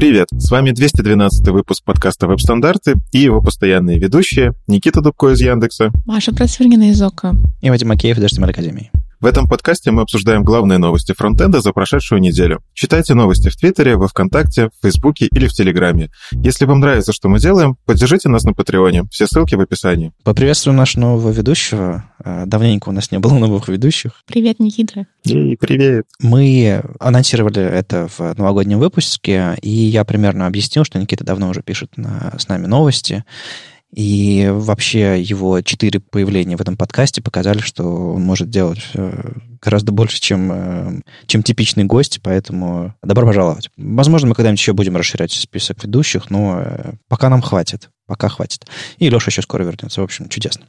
Привет! С вами 212 выпуск подкаста «Веб-стандарты» и его постоянные ведущие Никита Дубко из Яндекса, Маша Процвергина из ОКО и Вадим Макеев из HTML Академии. В этом подкасте мы обсуждаем главные новости фронтенда за прошедшую неделю. Читайте новости в Твиттере, во Вконтакте, в Фейсбуке или в Телеграме. Если вам нравится, что мы делаем, поддержите нас на Патреоне. Все ссылки в описании. Поприветствуем нашего нового ведущего. Э, давненько у нас не было новых ведущих. Привет, Никита. И привет. Мы анонсировали это в новогоднем выпуске, и я примерно объяснил, что Никита давно уже пишет на, с нами новости. И вообще его четыре появления в этом подкасте показали, что он может делать э, гораздо больше, чем, э, чем типичный гость, поэтому добро пожаловать. Возможно, мы когда-нибудь еще будем расширять список ведущих, но э, пока нам хватит. Пока хватит. И Леша еще скоро вернется. В общем, чудесно.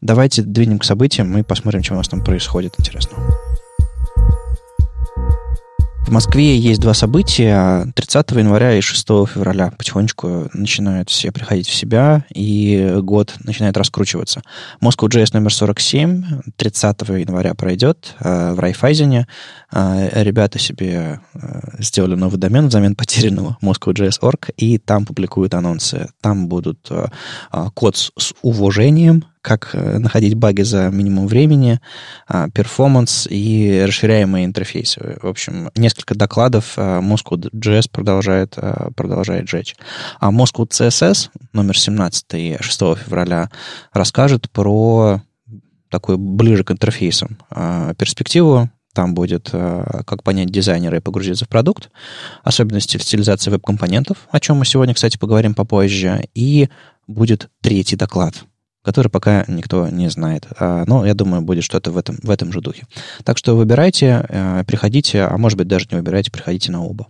Давайте двинем к событиям и посмотрим, что у нас там происходит интересного. В Москве есть два события. 30 января и 6 февраля потихонечку начинают все приходить в себя, и год начинает раскручиваться. Moscow.js номер 47 30 января пройдет э, в Райфайзене. Э, ребята себе э, сделали новый домен взамен потерянного Moscow.js.org, и там публикуют анонсы. Там будут код с уважением, как э, находить баги за минимум времени, а, перформанс и расширяемые интерфейсы. В общем, несколько докладов а, Moscow.js продолжает, а, продолжает жечь. А Moscow CSS номер 17 6 февраля расскажет про такую ближе к интерфейсам перспективу, там будет, как понять дизайнера и погрузиться в продукт, особенности стилизации веб-компонентов, о чем мы сегодня, кстати, поговорим попозже, и будет третий доклад – который пока никто не знает. А, но я думаю, будет что-то в этом, в этом же духе. Так что выбирайте, э, приходите, а может быть даже не выбирайте, приходите на оба.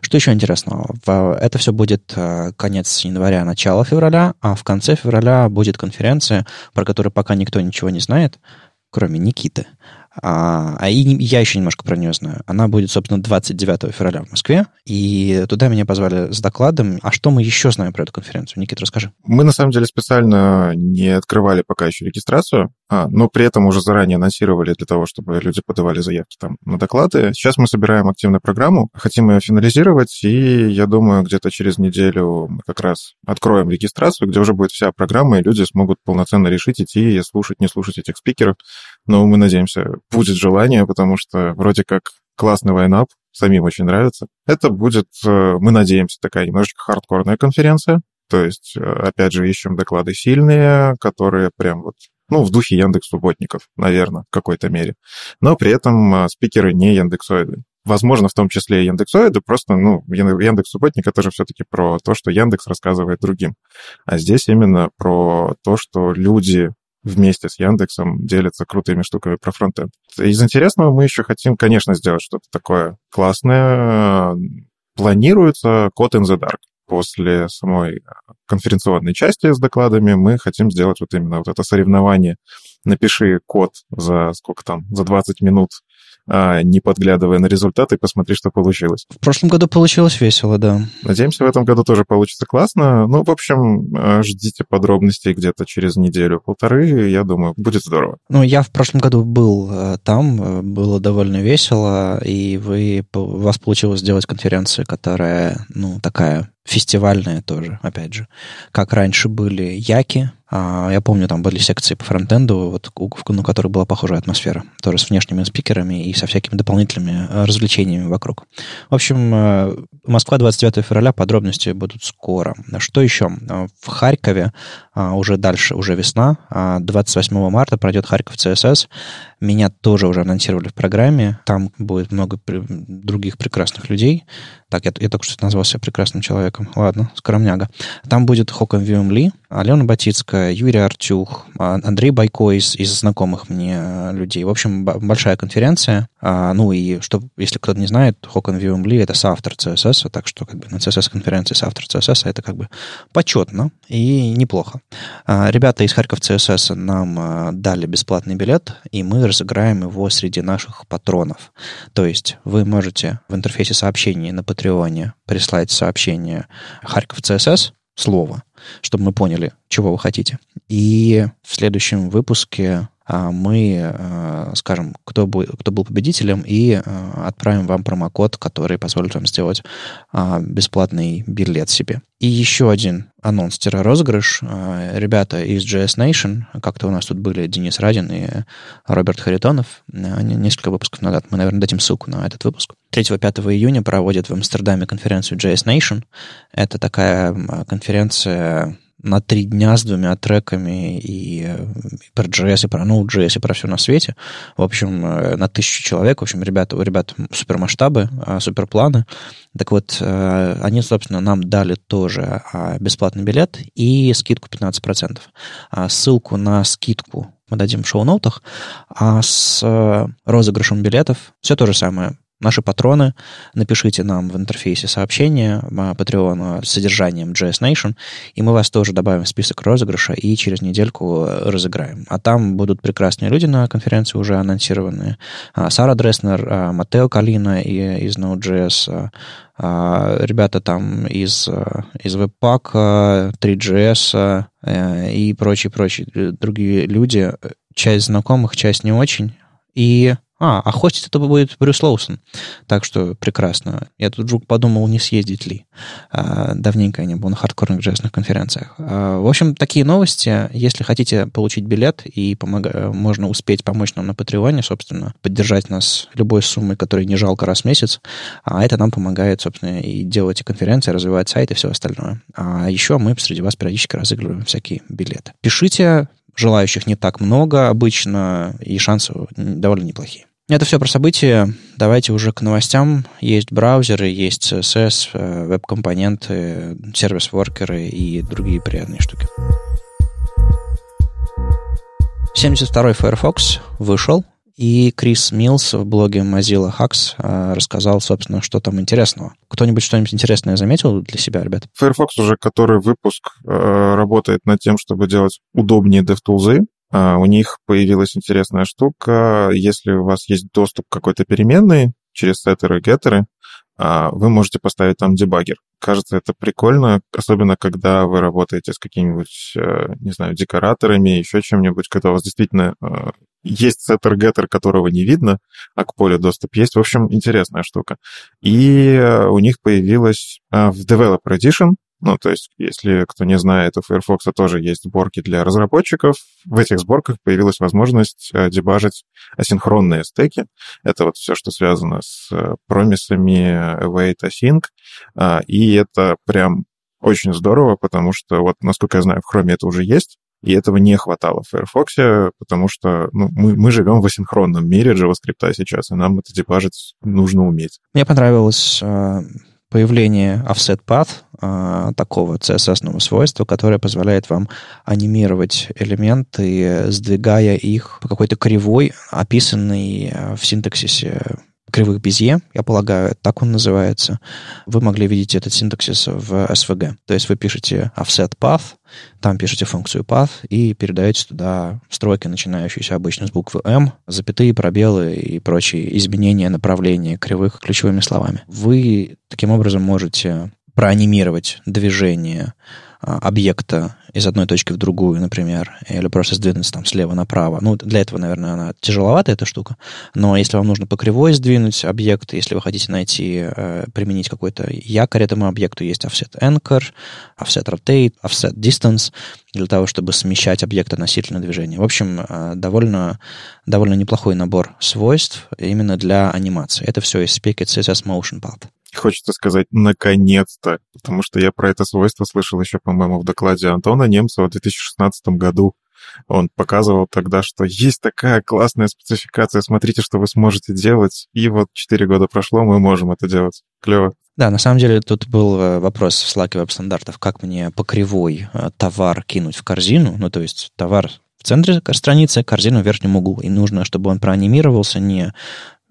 Что еще интересного? Это все будет э, конец января, начало февраля, а в конце февраля будет конференция, про которую пока никто ничего не знает, кроме Никиты. А, а и я еще немножко про нее знаю. Она будет, собственно, 29 февраля в Москве, и туда меня позвали с докладом. А что мы еще знаем про эту конференцию? Никита, расскажи. Мы, на самом деле, специально не открывали пока еще регистрацию, а, но при этом уже заранее анонсировали для того, чтобы люди подавали заявки там на доклады. Сейчас мы собираем активную программу, хотим ее финализировать, и я думаю, где-то через неделю мы как раз откроем регистрацию, где уже будет вся программа, и люди смогут полноценно решить, идти и слушать, не слушать этих спикеров. Но мы надеемся, будет желание, потому что вроде как классный лайнап, самим очень нравится. Это будет, э, мы надеемся, такая немножечко хардкорная конференция. То есть, э, опять же, ищем доклады сильные, которые прям вот ну, в духе Яндекс субботников, наверное, в какой-то мере. Но при этом э, спикеры не яндексоиды. Возможно, в том числе и яндексоиды, просто, ну, Яндекс субботник это же все-таки про то, что Яндекс рассказывает другим. А здесь именно про то, что люди вместе с Яндексом делятся крутыми штуками про фронтенд. Из интересного мы еще хотим, конечно, сделать что-то такое классное. Планируется код in the dark. После самой конференционной части с докладами мы хотим сделать вот именно вот это соревнование. Напиши код за сколько там, за 20 минут а не подглядывая на результаты, посмотри, что получилось. В прошлом году получилось весело, да. Надеемся, в этом году тоже получится классно. Ну, в общем, а, ждите подробностей где-то через неделю-полторы, я думаю, будет здорово. Ну, я в прошлом году был э, там, э, было довольно весело, и вы, у вас получилось сделать конференцию, которая, ну, такая фестивальная тоже, опять же. Как раньше были яки, а, я помню, там были секции по фронтенду, вот, на которых была похожая атмосфера, тоже с внешними спикерами и со всякими дополнительными э, развлечениями вокруг. В общем, э, Москва 29 февраля, подробности будут скоро. Что еще? В Харькове а, уже дальше, уже весна, 28 а, марта пройдет Харьков ЦСС. Меня тоже уже анонсировали в программе. Там будет много других прекрасных людей. Так, я, я только что назвал прекрасным человеком. Ладно, скромняга. Там будет Хокон Виум Ли, Алена Батицкая, Юрий Артюх, а, Андрей Байко из, из знакомых мне э, людей. В общем, большая конференция. А, ну и, что, если кто-то не знает, Виум Ли — это соавтор CSS, так что как бы на CSS-конференции соавтор CSS — это как бы почетно и неплохо. А, ребята из Харьков CSS нам а, дали бесплатный билет, и мы разыграем его среди наших патронов. То есть вы можете в интерфейсе сообщений на Патреоне прислать сообщение Харьков CSS, слово, чтобы мы поняли, чего вы хотите. И в следующем выпуске мы скажем, кто, был, кто был победителем, и отправим вам промокод, который позволит вам сделать бесплатный билет себе. И еще один анонс-розыгрыш. Ребята из JS Nation, как-то у нас тут были Денис Радин и Роберт Харитонов, несколько выпусков назад. Мы, наверное, дадим ссылку на этот выпуск. 3-5 июня проводят в Амстердаме конференцию JS Nation. Это такая конференция на три дня с двумя треками и, и про JS, и про Node.js, и про все на свете. В общем, э, на тысячу человек. В общем, ребята, у ребят супер масштабы, а, супер планы. Так вот, э, они, собственно, нам дали тоже а, бесплатный билет и скидку 15%. А ссылку на скидку мы дадим в шоу-ноутах, а с э, розыгрышем билетов все то же самое наши патроны, напишите нам в интерфейсе сообщение Patreon с содержанием JS Nation, и мы вас тоже добавим в список розыгрыша и через недельку разыграем. А там будут прекрасные люди на конференции уже анонсированные. А, Сара Дреснер, а, Матео Калина из Node.js, а, ребята там из, из Webpack, 3GS э, и прочие-прочие другие люди. Часть знакомых, часть не очень. И а, а хостить это будет Брюс Лоусон. Так что прекрасно. Я тут вдруг подумал, не съездить ли. А, давненько я не был на хардкорных джессных конференциях. А, в общем, такие новости. Если хотите получить билет и помога... можно успеть помочь нам на Патреоне, собственно, поддержать нас любой суммой, которой не жалко раз в месяц, а это нам помогает, собственно, и делать и конференции, развивать сайт и все остальное. А еще мы среди вас периодически разыгрываем всякие билеты. Пишите, желающих не так много обычно, и шансы довольно неплохие. Это все про события. Давайте уже к новостям. Есть браузеры, есть CSS, э, веб-компоненты, сервис-воркеры и другие приятные штуки. 72-й Firefox вышел, и Крис Милс в блоге Mozilla Hacks э, рассказал, собственно, что там интересного. Кто-нибудь что-нибудь интересное заметил для себя, ребят? Firefox уже который выпуск э, работает над тем, чтобы делать удобнее DevTools, у них появилась интересная штука. Если у вас есть доступ к какой-то переменной через сеттеры и геттеры, а, вы можете поставить там дебаггер. Кажется, это прикольно, особенно когда вы работаете с какими-нибудь, э, не знаю, декораторами, еще чем-нибудь, когда у вас действительно э, есть сеттер геттер, которого не видно, а к полю доступ есть. В общем, интересная штука. И э, у них появилась в Developer Edition ну, то есть, если кто не знает, у Firefox тоже есть сборки для разработчиков. В этих сборках появилась возможность э, дебажить асинхронные стеки. Это вот все, что связано с э, промисами await async. А, и это прям очень здорово, потому что, вот, насколько я знаю, в Chrome это уже есть, и этого не хватало в Firefox, потому что ну, мы, мы живем в асинхронном мире JavaScript сейчас, и нам это дебажить нужно уметь. Мне понравилось э, появление offset path, а, такого CSS свойства, которое позволяет вам анимировать элементы, сдвигая их по какой-то кривой, описанной а, в синтаксисе кривых Безье, я полагаю, так он называется. Вы могли видеть этот синтаксис в SVG. То есть вы пишете offset path, там пишете функцию path и передаете туда строки, начинающиеся обычно с буквы M, запятые, пробелы и прочие изменения направления кривых ключевыми словами. Вы таким образом можете проанимировать движение объекта из одной точки в другую, например, или просто сдвинуться там слева направо. Ну, для этого, наверное, она тяжеловата, эта штука. Но если вам нужно по кривой сдвинуть объект, если вы хотите найти, э, применить какой-то якорь этому объекту, есть offset anchor, offset rotate, offset distance, для того, чтобы смещать объект относительно движения. В общем, э, довольно, довольно неплохой набор свойств именно для анимации. Это все из спеки CSS Motion Path. Хочется сказать «наконец-то», потому что я про это свойство слышал еще, по-моему, в докладе Антона Немцева в 2016 году. Он показывал тогда, что есть такая классная спецификация, смотрите, что вы сможете делать. И вот 4 года прошло, мы можем это делать. Клево. Да, на самом деле тут был э, вопрос в Slack веб-стандартов, как мне по кривой э, товар кинуть в корзину, ну, то есть товар в центре страницы, корзину в верхнем углу. И нужно, чтобы он проанимировался не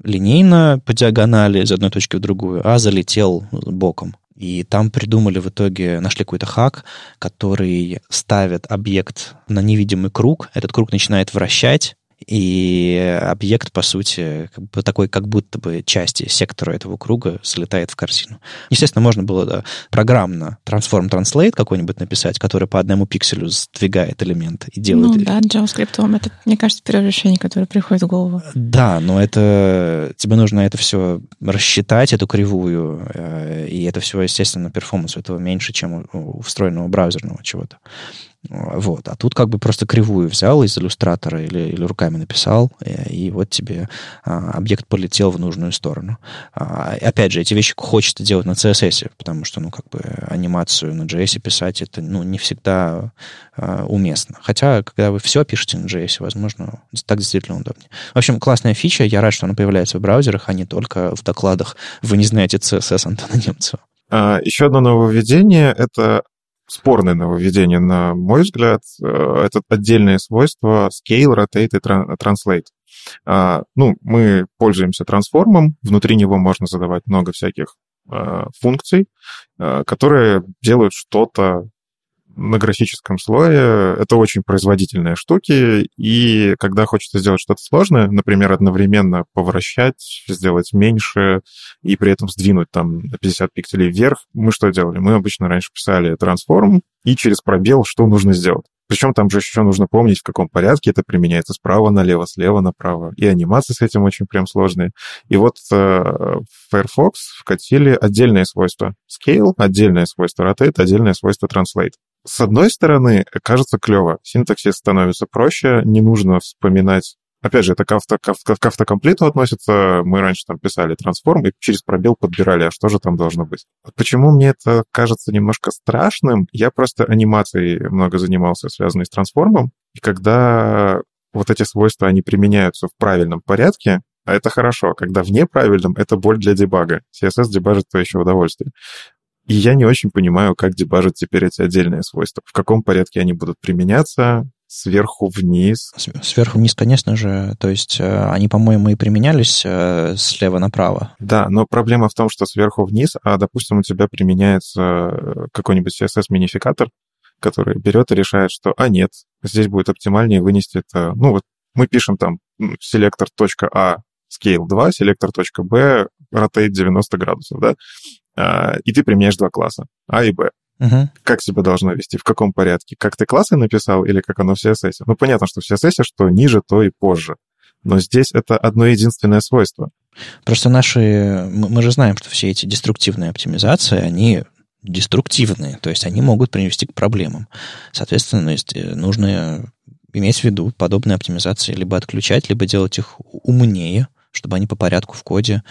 линейно по диагонали из одной точки в другую, а залетел боком. И там придумали в итоге, нашли какой-то хак, который ставит объект на невидимый круг, этот круг начинает вращать, и объект, по сути, как бы такой, как будто бы части сектора этого круга слетает в корзину. Естественно, можно было да, программно Transform Translate какой-нибудь написать, который по одному пикселю сдвигает элемент и делает... Ну да, JavaScript, это, мне кажется, первое решение, которое приходит в голову. Да, но это... Тебе нужно это все рассчитать, эту кривую, э, и это все, естественно, перформанс этого меньше, чем у встроенного браузерного чего-то. Вот. А тут как бы просто кривую взял из иллюстратора или, или руками написал, и, э, и вот тебе а, объект полетел в нужную сторону. А, опять же, эти вещи хочется делать на CSS, потому что, ну, как бы анимацию на JS писать, это, ну, не всегда а, уместно. Хотя, когда вы все пишете на JS, возможно, так действительно удобнее. В общем, классная фича. Я рад, что она появляется в браузерах, а не только в докладах «Вы не знаете CSS Антона Немцева». А, еще одно нововведение — это спорное нововведение, на мой взгляд. Э, это отдельное свойство scale, rotate и translate. А, ну, мы пользуемся трансформом, внутри него можно задавать много всяких э, функций, э, которые делают что-то на графическом слое. Это очень производительные штуки, и когда хочется сделать что-то сложное, например, одновременно повращать, сделать меньше и при этом сдвинуть там на 50 пикселей вверх, мы что делали? Мы обычно раньше писали трансформ и через пробел что нужно сделать. Причем там же еще нужно помнить, в каком порядке это применяется справа налево, слева направо. И анимации с этим очень прям сложные. И вот э, Firefox вкатили отдельные свойства. Scale, отдельное свойство Rotate, отдельное свойство Translate. С одной стороны, кажется клево. Синтаксис становится проще, не нужно вспоминать Опять же, это к, авто, к, авто, к автокомплиту относится. Мы раньше там писали трансформ и через пробел подбирали, а что же там должно быть. Почему мне это кажется немножко страшным? Я просто анимацией много занимался, связанной с трансформом. И когда вот эти свойства, они применяются в правильном порядке, а это хорошо. Когда в неправильном, это боль для дебага. CSS дебажит то еще удовольствие. И я не очень понимаю, как дебажить теперь эти отдельные свойства. В каком порядке они будут применяться, сверху вниз. Сверху вниз, конечно же. То есть э, они, по-моему, и применялись э, слева направо. Да, но проблема в том, что сверху вниз, а, допустим, у тебя применяется э, какой-нибудь CSS-минификатор, который берет и решает, что, а нет, здесь будет оптимальнее вынести это. Ну, вот мы пишем там селектор.а scale 2, селектор.b rotate 90 градусов, да, а, и ты применяешь два класса, А и Б. Угу. Как себя должно вести, в каком порядке? Как ты классы написал или как оно в CSS? Ну, понятно, что в CSS что ниже, то и позже. Но здесь это одно единственное свойство. Просто наши... Мы же знаем, что все эти деструктивные оптимизации, они деструктивные, то есть они могут привести к проблемам. Соответственно, э, нужно иметь в виду подобные оптимизации либо отключать, либо делать их умнее, чтобы они по порядку в коде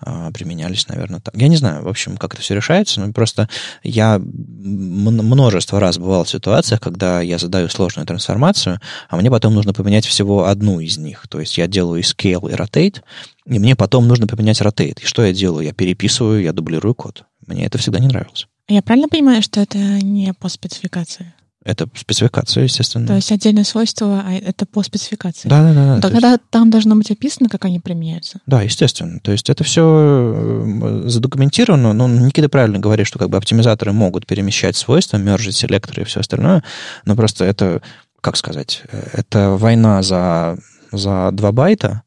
а, применялись, наверное, так. Я не знаю, в общем, как это все решается, но просто я множество раз бывал в ситуациях, когда я задаю сложную трансформацию, а мне потом нужно поменять всего одну из них. То есть я делаю и scale, и rotate, и мне потом нужно поменять rotate. И что я делаю? Я переписываю, я дублирую код. Мне это всегда не нравилось. Я правильно понимаю, что это не по спецификации? Это спецификация, естественно. То есть отдельное свойство, а это по спецификации. Да, да, да. Тогда есть... там должно быть описано, как они применяются. Да, естественно. То есть это все э, задокументировано. Но Никита правильно говорит, что как бы оптимизаторы могут перемещать свойства, мержить селекторы и все остальное. Но просто это, как сказать, э, это война за, за 2 байта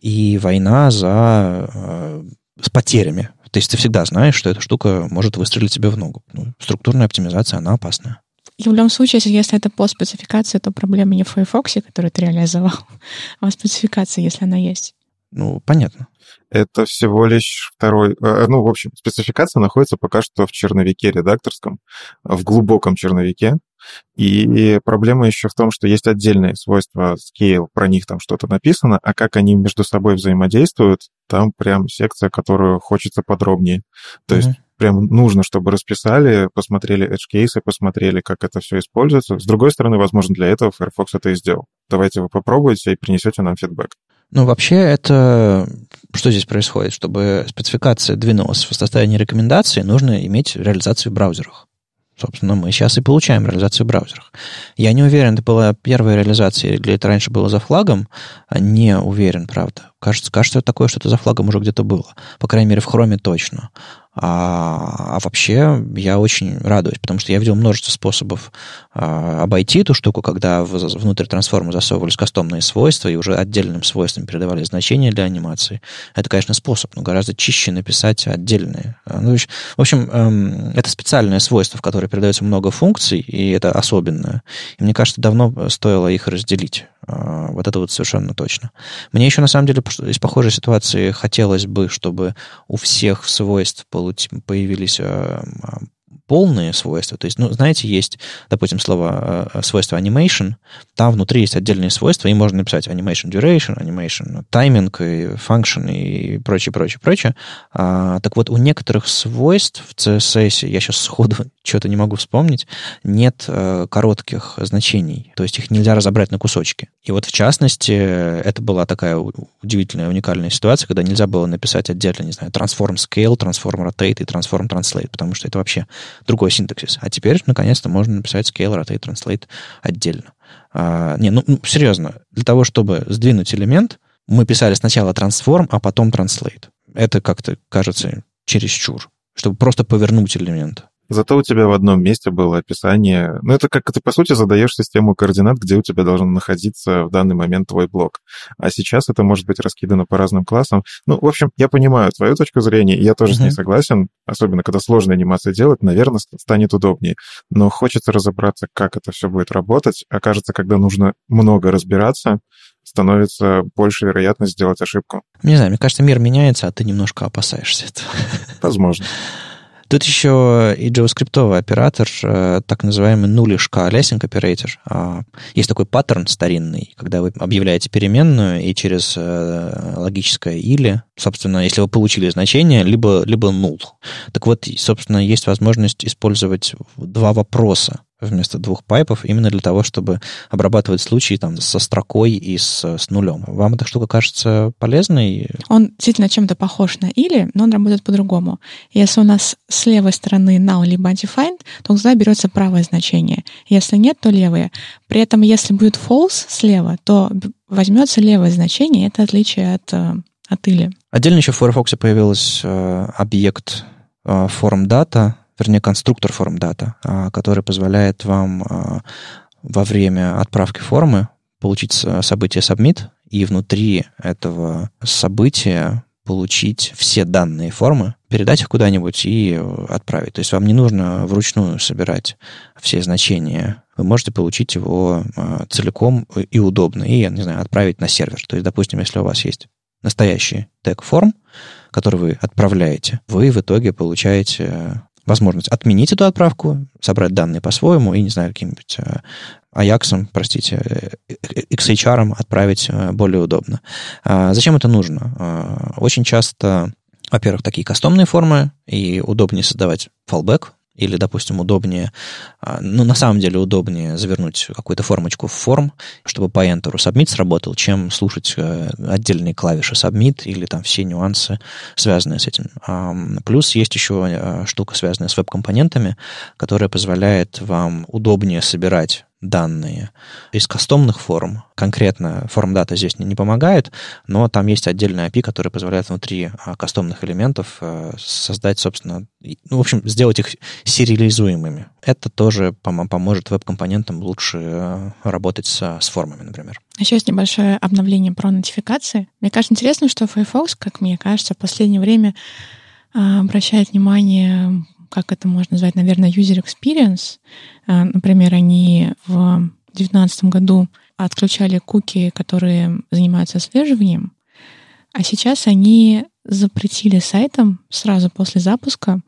и война за э, с потерями. То есть ты всегда знаешь, что эта штука может выстрелить тебе в ногу. Ну, структурная оптимизация, она опасная. В любом случае, если это по спецификации, то проблема не в Firefox, который ты реализовал, а в спецификации, если она есть. Ну, понятно. Это всего лишь второй... Э, ну, в общем, спецификация находится пока что в черновике редакторском, в глубоком черновике. И проблема еще в том, что есть отдельные свойства Scale, про них там что-то написано, а как они между собой взаимодействуют, там прям секция, которую хочется подробнее. То mm-hmm. есть прям нужно, чтобы расписали, посмотрели edge кейсы, посмотрели, как это все используется. С другой стороны, возможно, для этого Firefox это и сделал. Давайте вы попробуйте и принесете нам фидбэк. Ну, вообще, это... Что здесь происходит? Чтобы спецификация двинулась в состоянии рекомендации, нужно иметь реализацию в браузерах. Собственно, мы сейчас и получаем реализацию в браузерах. Я не уверен, это была первая реализация или это раньше было за флагом. Не уверен, правда. Кажется, кажется, такое что-то за флагом уже где-то было. По крайней мере, в хроме точно. А, а вообще я очень радуюсь, потому что я видел множество способов а, обойти эту штуку, когда в, внутрь трансформа засовывались кастомные свойства и уже отдельным свойствам передавали значения для анимации. Это, конечно, способ, но гораздо чище написать отдельные. А, ну, в общем, эм, это специальное свойство, в которое передается много функций, и это особенное. И мне кажется, давно стоило их разделить. А, вот это вот совершенно точно. Мне еще, на самом деле, из похожей ситуации хотелось бы, чтобы у всех свойств появились а, а, полные свойства. То есть, ну, знаете, есть, допустим, слово э, свойство animation, там внутри есть отдельные свойства, и можно написать animation duration, animation timing, и function и прочее, прочее, прочее. А, так вот, у некоторых свойств в CSS, я сейчас сходу что-то не могу вспомнить, нет а, коротких значений. То есть их нельзя разобрать на кусочки. И вот, в частности, это была такая удивительная, уникальная ситуация, когда нельзя было написать отдельно, не знаю, transform scale, transform rotate и transform translate, потому что это вообще другой синтаксис. А теперь, наконец-то, можно написать scale, rotate, translate отдельно. А, не, ну, ну, серьезно, для того, чтобы сдвинуть элемент, мы писали сначала transform, а потом translate. Это как-то кажется чересчур, чтобы просто повернуть элемент. Зато у тебя в одном месте было описание. Ну, это как ты, по сути, задаешь систему координат, где у тебя должен находиться в данный момент твой блок. А сейчас это может быть раскидано по разным классам. Ну, в общем, я понимаю твою точку зрения, я тоже uh-huh. с ней согласен. Особенно, когда сложные анимации делать, наверное, станет удобнее. Но хочется разобраться, как это все будет работать. Окажется, когда нужно много разбираться, становится больше вероятность сделать ошибку. Не знаю, мне кажется, мир меняется, а ты немножко опасаешься этого. Возможно. Тут еще и JavaScript оператор, э, так называемый нулишка алесинг оператор. А, есть такой паттерн старинный, когда вы объявляете переменную и через э, логическое или, собственно, если вы получили значение, либо, либо null. Так вот, собственно, есть возможность использовать два вопроса вместо двух пайпов, именно для того, чтобы обрабатывать случаи там, со строкой и с, с нулем. Вам эта штука кажется полезной? Он действительно чем-то похож на или, но он работает по-другому. Если у нас с левой стороны null либо undefined, то тогда берется правое значение. Если нет, то левое. При этом, если будет false слева, то возьмется левое значение. Это отличие от, э, от или. Отдельно еще в Firefox появился э, объект э, form data, вернее, конструктор форм дата, который позволяет вам а, во время отправки формы получить событие submit и внутри этого события получить все данные формы, передать их куда-нибудь и отправить. То есть вам не нужно вручную собирать все значения. Вы можете получить его а, целиком и удобно, и, я не знаю, отправить на сервер. То есть, допустим, если у вас есть настоящий тег форм, который вы отправляете, вы в итоге получаете возможность отменить эту отправку, собрать данные по-своему и, не знаю, каким-нибудь э, Аяксом, простите, э, XHR отправить э, более удобно. А зачем это нужно? Очень часто, во-первых, такие кастомные формы, и удобнее создавать fallback, или, допустим, удобнее, а, ну, на самом деле удобнее завернуть какую-то формочку в форм, чтобы по Enter submit сработал, чем слушать э, отдельные клавиши submit или там все нюансы, связанные с этим. Плюс есть еще э, штука, связанная с веб-компонентами, которая позволяет вам удобнее собирать данные из кастомных форм. Конкретно форм дата здесь не, не помогает, но там есть отдельный API, который позволяет внутри а, кастомных элементов а, создать, собственно, ну, в общем, сделать их сериализуемыми. Это тоже пом- поможет веб-компонентам лучше а, работать со, с формами, например. Еще есть небольшое обновление про нотификации. Мне кажется, интересно, что Firefox, как мне кажется, в последнее время обращает внимание как это можно назвать, наверное, user experience. А, например, они в 2019 году отключали куки, которые занимаются отслеживанием, а сейчас они запретили сайтам сразу после запуска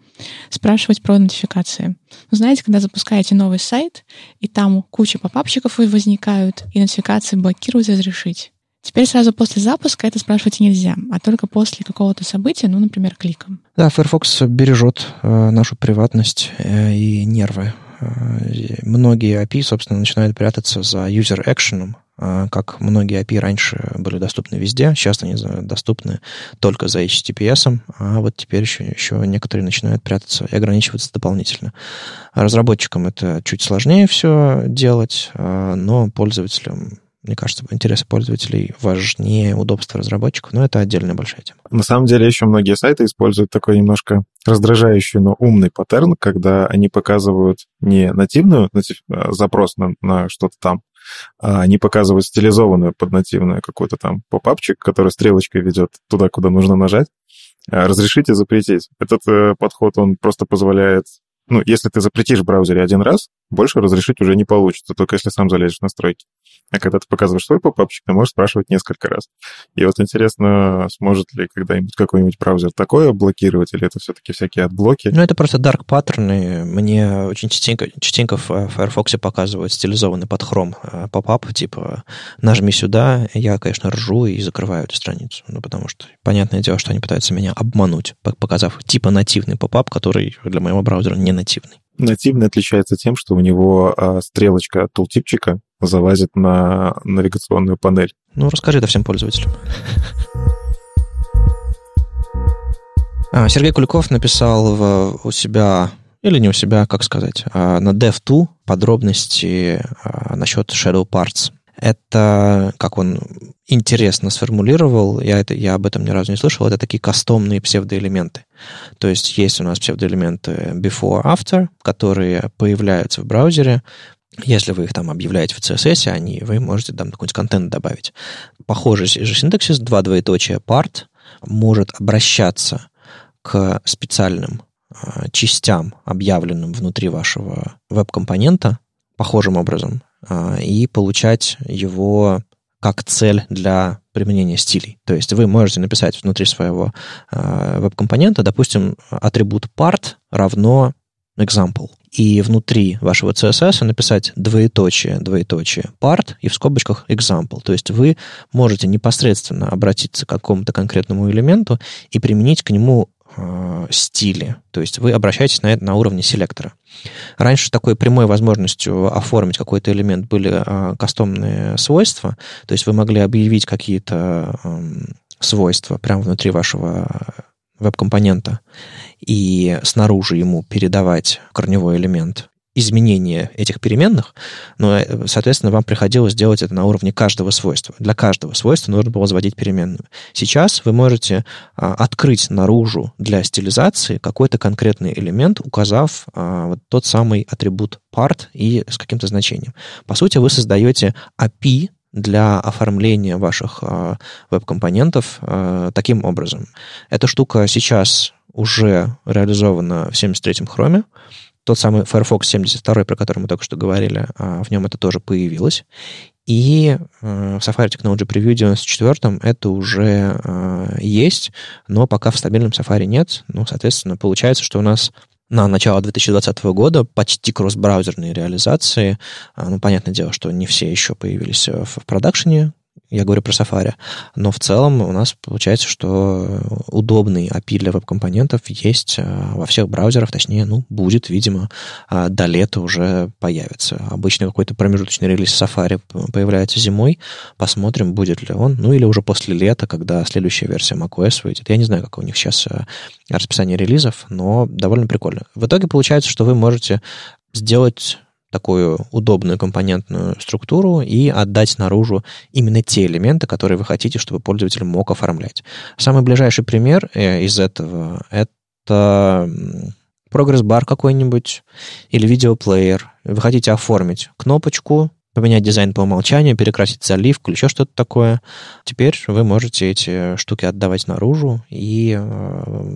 спрашивать про нотификации. Вы знаете, когда запускаете новый сайт, и там куча попапчиков возникают, и нотификации блокировать разрешить. Теперь сразу после запуска это спрашивать нельзя, а только после какого-то события, ну, например, кликом. Да, Firefox бережет э, нашу приватность э, и нервы. Э, многие API, собственно, начинают прятаться за user action, э, как многие API раньше были доступны везде, сейчас они доступны только за HTTPS, а вот теперь еще, еще некоторые начинают прятаться и ограничиваться дополнительно. Разработчикам это чуть сложнее все делать, э, но пользователям мне кажется, интересы пользователей важнее удобства разработчиков, но это отдельная большая тема. На самом деле еще многие сайты используют такой немножко раздражающий, но умный паттерн, когда они показывают не нативную а, запрос на, на что-то там, а они показывают стилизованную под нативную какой-то там попапчик, который стрелочкой ведет туда, куда нужно нажать. А, разрешите запретить. Этот э, подход, он просто позволяет ну, если ты запретишь в браузере один раз, больше разрешить уже не получится, только если сам залезешь в настройки. А когда ты показываешь свой попапчик, ты можешь спрашивать несколько раз. И вот интересно, сможет ли когда-нибудь какой-нибудь браузер такое блокировать, или это все-таки всякие адблоки? Ну, это просто dark паттерны. Мне очень частенько, частенько в Firefox показывают стилизованный под Chrome э, popup, типа нажми сюда, я, конечно, ржу и закрываю эту страницу. Ну, потому что понятное дело, что они пытаются меня обмануть, показав типа нативный popup, который для моего браузера не нативный. Нативный отличается тем, что у него а, стрелочка тултипчика залазит на навигационную панель. Ну, расскажи это всем пользователям. А, Сергей Куликов написал в, у себя, или не у себя, как сказать, а, на Dev2 подробности а, насчет Shadow Parts. Это, как он интересно сформулировал, я, это, я об этом ни разу не слышал, это такие кастомные псевдоэлементы. То есть есть у нас псевдоэлементы before, after, которые появляются в браузере, если вы их там объявляете в CSS, они, вы можете там какой-нибудь контент добавить. Похожий же синтаксис, два двоеточия part, может обращаться к специальным э, частям, объявленным внутри вашего веб-компонента, похожим образом, э, и получать его как цель для применения стилей. То есть вы можете написать внутри своего э, веб-компонента, допустим, атрибут part равно example. И внутри вашего CSS написать двоеточие, двоеточие part и в скобочках example. То есть вы можете непосредственно обратиться к какому-то конкретному элементу и применить к нему э, стили. То есть вы обращаетесь на это на уровне селектора. Раньше такой прямой возможностью оформить какой-то элемент были э, кастомные свойства. То есть вы могли объявить какие-то э, свойства прямо внутри вашего веб-компонента и снаружи ему передавать корневой элемент изменения этих переменных, но, э, соответственно, вам приходилось делать это на уровне каждого свойства. Для каждого свойства нужно было заводить переменную. Сейчас вы можете а, открыть наружу для стилизации какой-то конкретный элемент, указав а, вот тот самый атрибут part и с каким-то значением. По сути, вы создаете API для оформления ваших э, веб-компонентов э, таким образом. Эта штука сейчас уже реализована в 73-м хроме. Тот самый Firefox 72, про который мы только что говорили, э, в нем это тоже появилось. И в Safari Technology Preview 94 это уже есть, но пока в стабильном Safari нет. Ну, соответственно, получается, что у нас на начало 2020 года почти кросс-браузерные реализации. А, ну, понятное дело, что не все еще появились в продакшене, я говорю про Safari. Но в целом у нас получается, что удобный API для веб-компонентов есть а, во всех браузерах, точнее, ну, будет, видимо, а, до лета уже появится. Обычно какой-то промежуточный релиз Safari появляется зимой. Посмотрим, будет ли он. Ну, или уже после лета, когда следующая версия macOS выйдет. Я не знаю, как у них сейчас а, расписание релизов, но довольно прикольно. В итоге получается, что вы можете сделать такую удобную компонентную структуру и отдать наружу именно те элементы, которые вы хотите, чтобы пользователь мог оформлять. Самый ближайший пример э, из этого — это прогресс-бар какой-нибудь или видеоплеер. Вы хотите оформить кнопочку, поменять дизайн по умолчанию, перекрасить заливку или еще что-то такое. Теперь вы можете эти штуки отдавать наружу и э,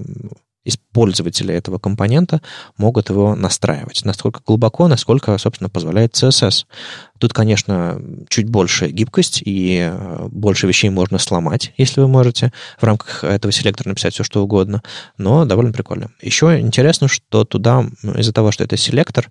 пользователи этого компонента могут его настраивать. Насколько глубоко, насколько, собственно, позволяет CSS. Тут, конечно, чуть больше гибкость и э, больше вещей можно сломать, если вы можете в рамках этого селектора написать все, что угодно, но довольно прикольно. Еще интересно, что туда, из-за того, что это селектор,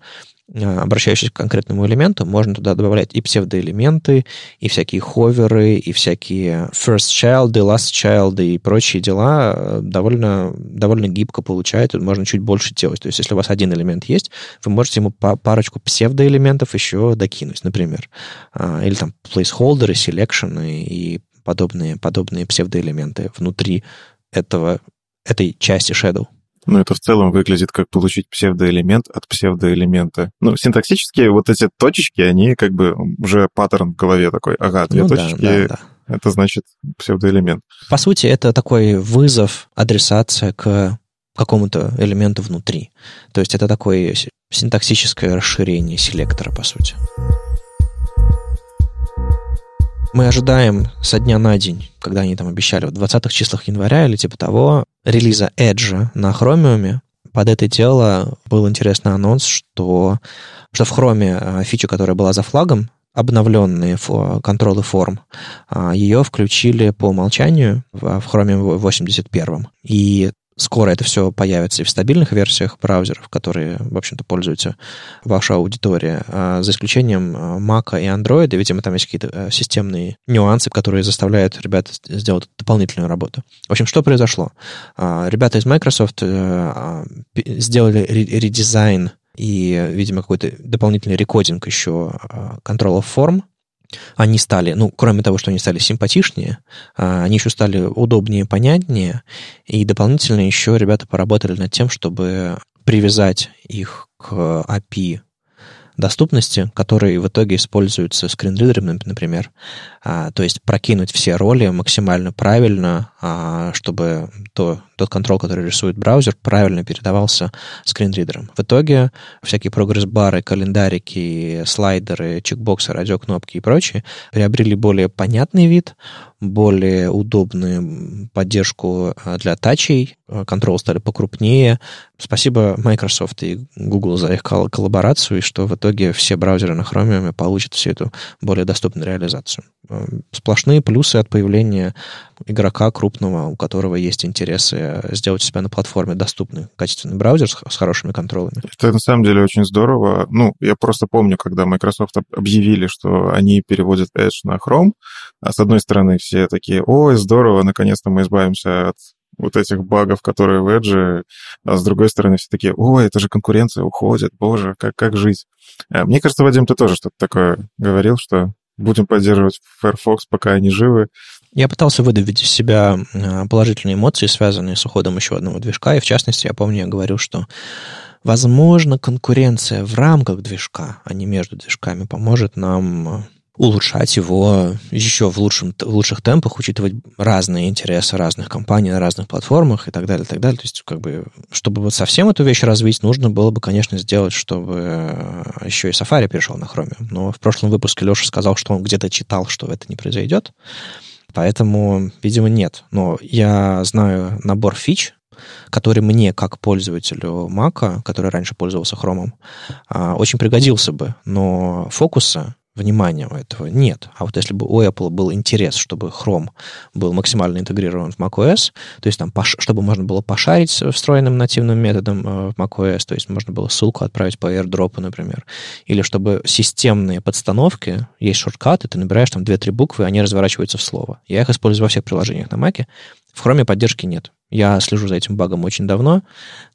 Э, обращающись к конкретному элементу, можно туда добавлять и псевдоэлементы, и всякие ховеры, и всякие first child, и last child, и прочие дела э, довольно, довольно гибко получают, можно чуть больше делать. То есть, если у вас один элемент есть, вы можете ему парочку псевдоэлементов еще докинуть, например. А, или там placeholder, selection и подобные, подобные псевдоэлементы внутри этого, этой части Shadow. Ну, это в целом выглядит как получить псевдоэлемент от псевдоэлемента. Ну, синтаксически вот эти точечки, они как бы уже паттерн в голове такой. Ага, две ну, точечки, да, да, да. это значит псевдоэлемент. По сути, это такой вызов, адресация к какому-то элементу внутри. То есть это такое синтаксическое расширение селектора, по сути. Мы ожидаем со дня на день, когда они там обещали, в 20-х числах января или типа того, релиза Edge на Chromium. Под это дело был интересный анонс, что, что в Chrome а, фича, которая была за флагом, обновленные контролы форм, а, ее включили по умолчанию в Chromium 81. И Скоро это все появится и в стабильных версиях браузеров, которые, в общем-то, пользуются ваша аудитория, а за исключением а, Mac и Android. Видимо, там есть какие-то э, системные нюансы, которые заставляют ребят сделать дополнительную работу. В общем, что произошло? А, ребята из Microsoft э, сделали редизайн и, видимо, какой-то дополнительный рекодинг еще контролов форм, они стали, ну, кроме того, что они стали симпатичнее, а, они еще стали удобнее, понятнее, и дополнительно еще ребята поработали над тем, чтобы привязать их к API доступности, которые в итоге используются скринридерами, например. А, то есть прокинуть все роли максимально правильно, а, чтобы то, тот контроль, который рисует браузер, правильно передавался скринридерам. В итоге всякие прогресс-бары, календарики, слайдеры, чекбоксы, радиокнопки и прочее приобрели более понятный вид, более удобную поддержку а, для тачей, контроль стали покрупнее. Спасибо Microsoft и Google за их коллаборацию, и что в итоге все браузеры на Chromium получат всю эту более доступную реализацию. Э, сплошные плюсы от появления игрока крупного, у которого есть интересы сделать у себя на платформе доступный качественный браузер с, с хорошими контролами. Это на самом деле очень здорово. Ну, я просто помню, когда Microsoft объявили, что они переводят Edge на Chrome, а с одной стороны все такие, ой, здорово, наконец-то мы избавимся от вот этих багов, которые в Edge, а с другой стороны все такие, ой, это же конкуренция уходит, боже, как, как жить? А мне кажется, Вадим, ты тоже что-то такое говорил, что будем поддерживать Firefox, пока они живы. Я пытался выдавить из себя э, положительные эмоции, связанные с уходом еще одного движка, и в частности, я помню, я говорил, что возможно, конкуренция в рамках движка, а не между движками, поможет нам э, улучшать его еще в, лучшем, в лучших темпах, учитывать разные интересы разных компаний на разных платформах и так далее, и так далее. То есть, как бы, чтобы вот совсем эту вещь развить, нужно было бы, конечно, сделать, чтобы э, еще и Safari перешел на Chromium. Но в прошлом выпуске Леша сказал, что он где-то читал, что это не произойдет. Поэтому, видимо, нет. Но я знаю набор фич, который мне, как пользователю Mac, который раньше пользовался Chrome, а, очень пригодился бы. Но фокуса внимания у этого нет. А вот если бы у Apple был интерес, чтобы Chrome был максимально интегрирован в macOS, то есть там, чтобы можно было пошарить встроенным нативным методом э, в macOS, то есть можно было ссылку отправить по AirDrop, например, или чтобы системные подстановки, есть шорткаты, ты набираешь там 2-3 буквы, они разворачиваются в слово. Я их использую во всех приложениях на Mac. В Chrome поддержки нет. Я слежу за этим багом очень давно.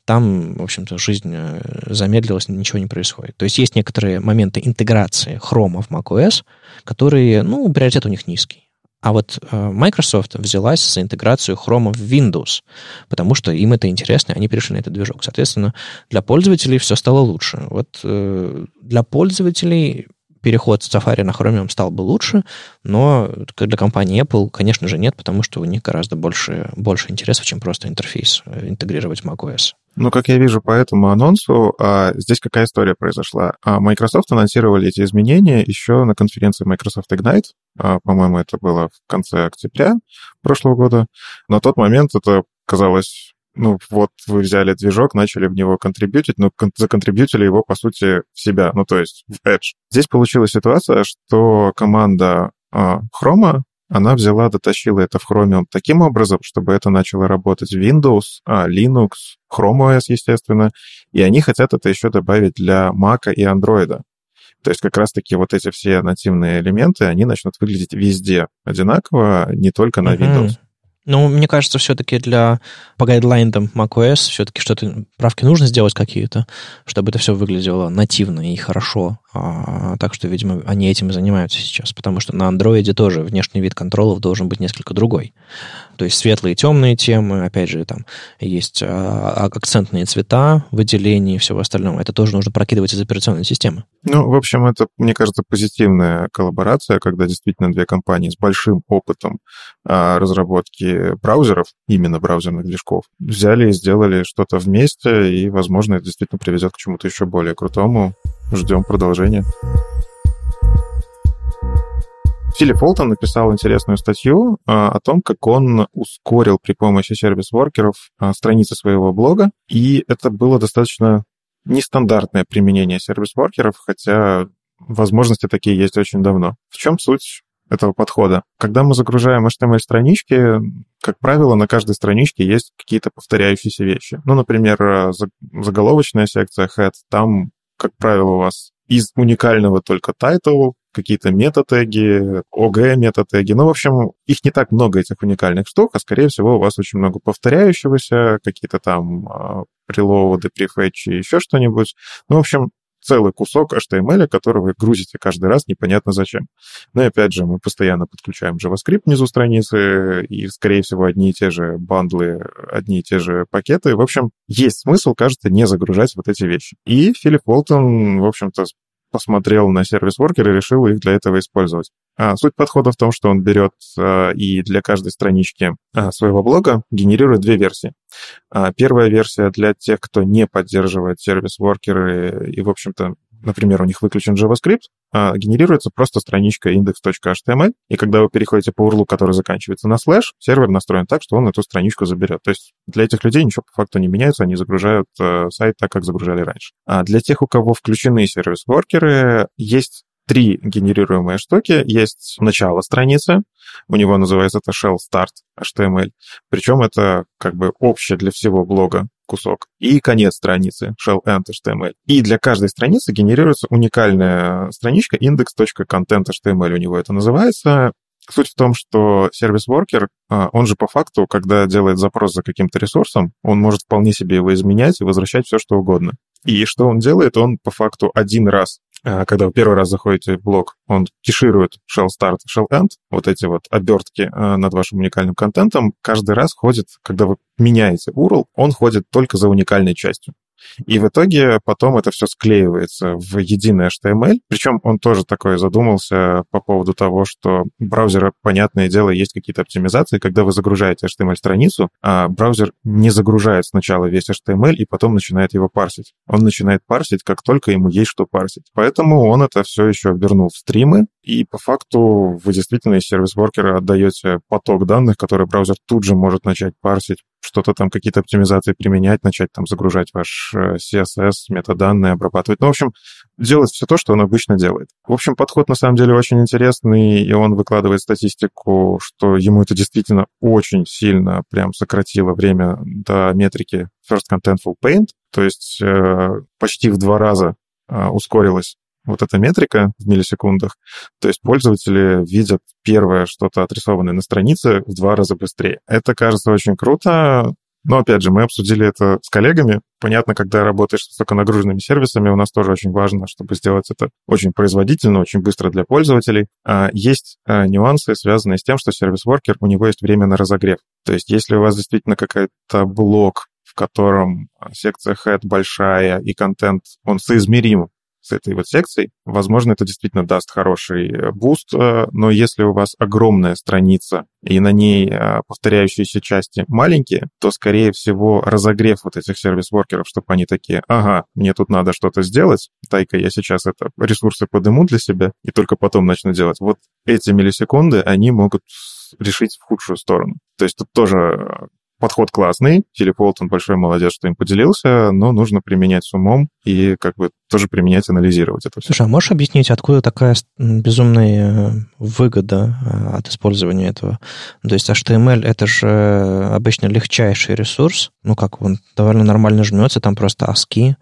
Там, в общем-то, жизнь э, замедлилась, ничего не происходит. То есть есть некоторые моменты интеграции Chrome в macOS, которые, ну, приоритет у них низкий. А вот э, Microsoft взялась за интеграцию Chrome в Windows, потому что им это интересно, они перешли на этот движок. Соответственно, для пользователей все стало лучше. Вот э, для пользователей переход с Safari на Chromium стал бы лучше, но для компании Apple, конечно же, нет, потому что у них гораздо больше, больше интересов, чем просто интерфейс интегрировать в macOS. Ну, как я вижу по этому анонсу, а, здесь какая история произошла? А, Microsoft анонсировали эти изменения еще на конференции Microsoft Ignite. А, по-моему, это было в конце октября прошлого года. На тот момент это казалось ну, вот вы взяли движок, начали в него контрибьютить, но законтрибьютили его, по сути, в себя, ну, то есть в Edge. Здесь получилась ситуация, что команда а, Chrome, она взяла, дотащила это в Chromium таким образом, чтобы это начало работать в Windows, а, Linux, Chrome OS, естественно, и они хотят это еще добавить для Mac и Android. То есть как раз-таки вот эти все нативные элементы, они начнут выглядеть везде одинаково, не только на Windows. Uh-huh. Ну, мне кажется, все-таки для по гайдлайнам macOS все-таки что-то правки нужно сделать какие-то, чтобы это все выглядело нативно и хорошо. А, так что, видимо, они этим и занимаются сейчас, потому что на андроиде тоже внешний вид контролов должен быть несколько другой. То есть светлые и темные темы, опять же, там есть а, а, акцентные цвета, выделения и всего остального. Это тоже нужно прокидывать из операционной системы. Ну, в общем, это, мне кажется, позитивная коллаборация, когда действительно две компании с большим опытом разработки браузеров, именно браузерных движков, взяли и сделали что-то вместе, и, возможно, это действительно приведет к чему-то еще более крутому. Ждем продолжения. Филипп Фолтон написал интересную статью а, о том, как он ускорил при помощи сервис-воркеров а, страницы своего блога, и это было достаточно нестандартное применение сервис-воркеров, хотя возможности такие есть очень давно. В чем суть этого подхода? Когда мы загружаем HTML-странички, как правило, на каждой страничке есть какие-то повторяющиеся вещи. Ну, например, заголовочная секция head, там, как правило, у вас из уникального только title, какие-то метатеги, OG метатеги. Ну, в общем, их не так много, этих уникальных штук, а, скорее всего, у вас очень много повторяющегося, какие-то там э, преловоды, префетчи, еще что-нибудь. Ну, в общем, целый кусок HTML, который вы грузите каждый раз непонятно зачем. Но ну, и опять же, мы постоянно подключаем JavaScript внизу страницы, и, скорее всего, одни и те же бандлы, одни и те же пакеты. В общем, есть смысл, кажется, не загружать вот эти вещи. И Филипп Уолтон, в общем-то, посмотрел на сервис-воркер и решил их для этого использовать. А, суть подхода в том, что он берет а, и для каждой странички а, своего блога генерирует две версии. А, первая версия для тех, кто не поддерживает сервис-воркеры и, в общем-то, например, у них выключен JavaScript, а, генерируется просто страничка index.html, и когда вы переходите по URL, который заканчивается на слэш, сервер настроен так, что он эту страничку заберет. То есть для этих людей ничего по факту не меняется, они загружают э, сайт так, как загружали раньше. А для тех, у кого включены сервис-воркеры, есть три генерируемые штуки. Есть начало страницы, у него называется это shell start HTML, причем это как бы общее для всего блога кусок. И конец страницы, shell end HTML. И для каждой страницы генерируется уникальная страничка index.content.html у него это называется. Суть в том, что сервис-воркер, а, он же по факту, когда делает запрос за каким-то ресурсом, он может вполне себе его изменять и возвращать все, что угодно. И что он делает? Он по факту один раз когда вы первый раз заходите в блог, он кеширует shell start shell end, вот эти вот обертки а, над вашим уникальным контентом, каждый раз ходит, когда вы меняете URL, он ходит только за уникальной частью. И в итоге потом это все склеивается в единый HTML. Причем он тоже такой задумался по поводу того, что браузера, понятное дело, есть какие-то оптимизации. Когда вы загружаете HTML-страницу, а браузер не загружает сначала весь HTML и потом начинает его парсить. Он начинает парсить, как только ему есть что парсить. Поэтому он это все еще вернул в стримы, и по факту вы действительно из сервис-воркера отдаете поток данных, который браузер тут же может начать парсить, что-то там, какие-то оптимизации применять, начать там загружать ваш э, CSS, метаданные, обрабатывать. Ну, в общем, делать все то, что он обычно делает. В общем, подход на самом деле очень интересный, и он выкладывает статистику, что ему это действительно очень сильно прям сократило время до метрики First Contentful Paint, то есть э, почти в два раза э, ускорилось вот эта метрика в миллисекундах. То есть пользователи видят первое что-то отрисованное на странице в два раза быстрее. Это кажется очень круто, но, опять же, мы обсудили это с коллегами. Понятно, когда работаешь с высоконагруженными сервисами, у нас тоже очень важно, чтобы сделать это очень производительно, очень быстро для пользователей. А есть а, нюансы, связанные с тем, что сервис-воркер, у него есть время на разогрев. То есть если у вас действительно какой-то блок, в котором секция head большая и контент, он соизмерим с этой вот секцией, возможно, это действительно даст хороший э, boost, э, но если у вас огромная страница и на ней э, повторяющиеся части маленькие, то, скорее всего, разогрев вот этих service worker ов, чтобы они такие, ага, мне тут надо что-то сделать, дай-ка я сейчас это ресурсы подыму для себя и только потом начну делать. Вот эти миллисекунды, они могут решить в худшую сторону. То есть тут тоже подход классный, Филипп Уолтон большой молодец, что им поделился, но нужно применять с умом и как бы тоже применять, анализировать это все. Слушай, а можешь объяснить, откуда такая безумная э, выгода э, от использования этого? То есть HTML — это же обычно легчайший ресурс, ну как он довольно нормально жмется, там просто ASCII,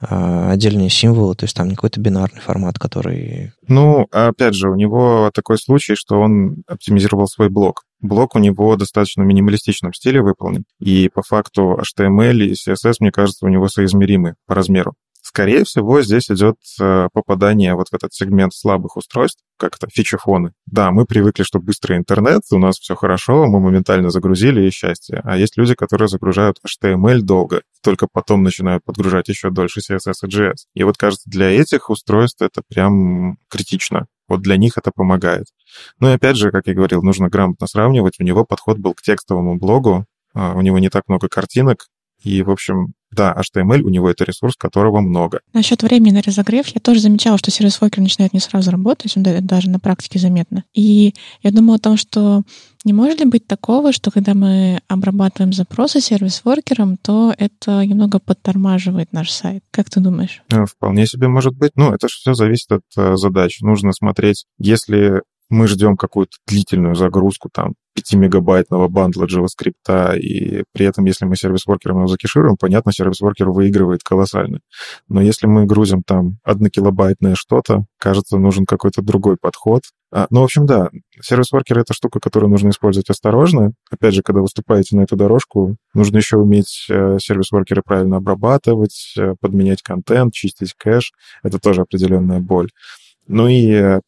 отдельные символы, то есть там не какой-то бинарный формат, который... Ну, опять же, у него такой случай, что он оптимизировал свой блок. Блок у него достаточно минималистичном стиле выполнен, и по факту HTML и CSS, мне кажется, у него соизмеримы по размеру Скорее всего, здесь идет э, попадание вот в этот сегмент слабых устройств, как это, фичефоны. Да, мы привыкли, что быстрый интернет, у нас все хорошо, мы моментально загрузили и счастье. А есть люди, которые загружают HTML долго, только потом начинают подгружать еще дольше CSS и JS. И вот, кажется, для этих устройств это прям критично. Вот для них это помогает. Ну и опять же, как я говорил, нужно грамотно сравнивать. У него подход был к текстовому блогу, а, у него не так много картинок, и, в общем, да, HTML, у него это ресурс, которого много. Насчет времени на разогрев, я тоже замечала, что сервис-воркер начинает не сразу работать, он даже на практике заметно. И я думала о том, что не может ли быть такого, что когда мы обрабатываем запросы сервис-воркером, то это немного подтормаживает наш сайт? Как ты думаешь? Э, вполне себе может быть. Ну, это же все зависит от э, задач. Нужно смотреть, если мы ждем какую-то длительную загрузку, там, 5-мегабайтного бандла JavaScript, и при этом, если мы сервис-воркером его закишируем, понятно, сервис-воркер выигрывает колоссально. Но если мы грузим там 1 килобайтное что-то, кажется, нужен какой-то другой подход. А, ну, в общем, да, сервис-воркер — это штука, которую нужно использовать осторожно. Опять же, когда выступаете на эту дорожку, нужно еще уметь э, сервис-воркеры правильно обрабатывать, э, подменять контент, чистить кэш. Это тоже определенная боль. Ну и э,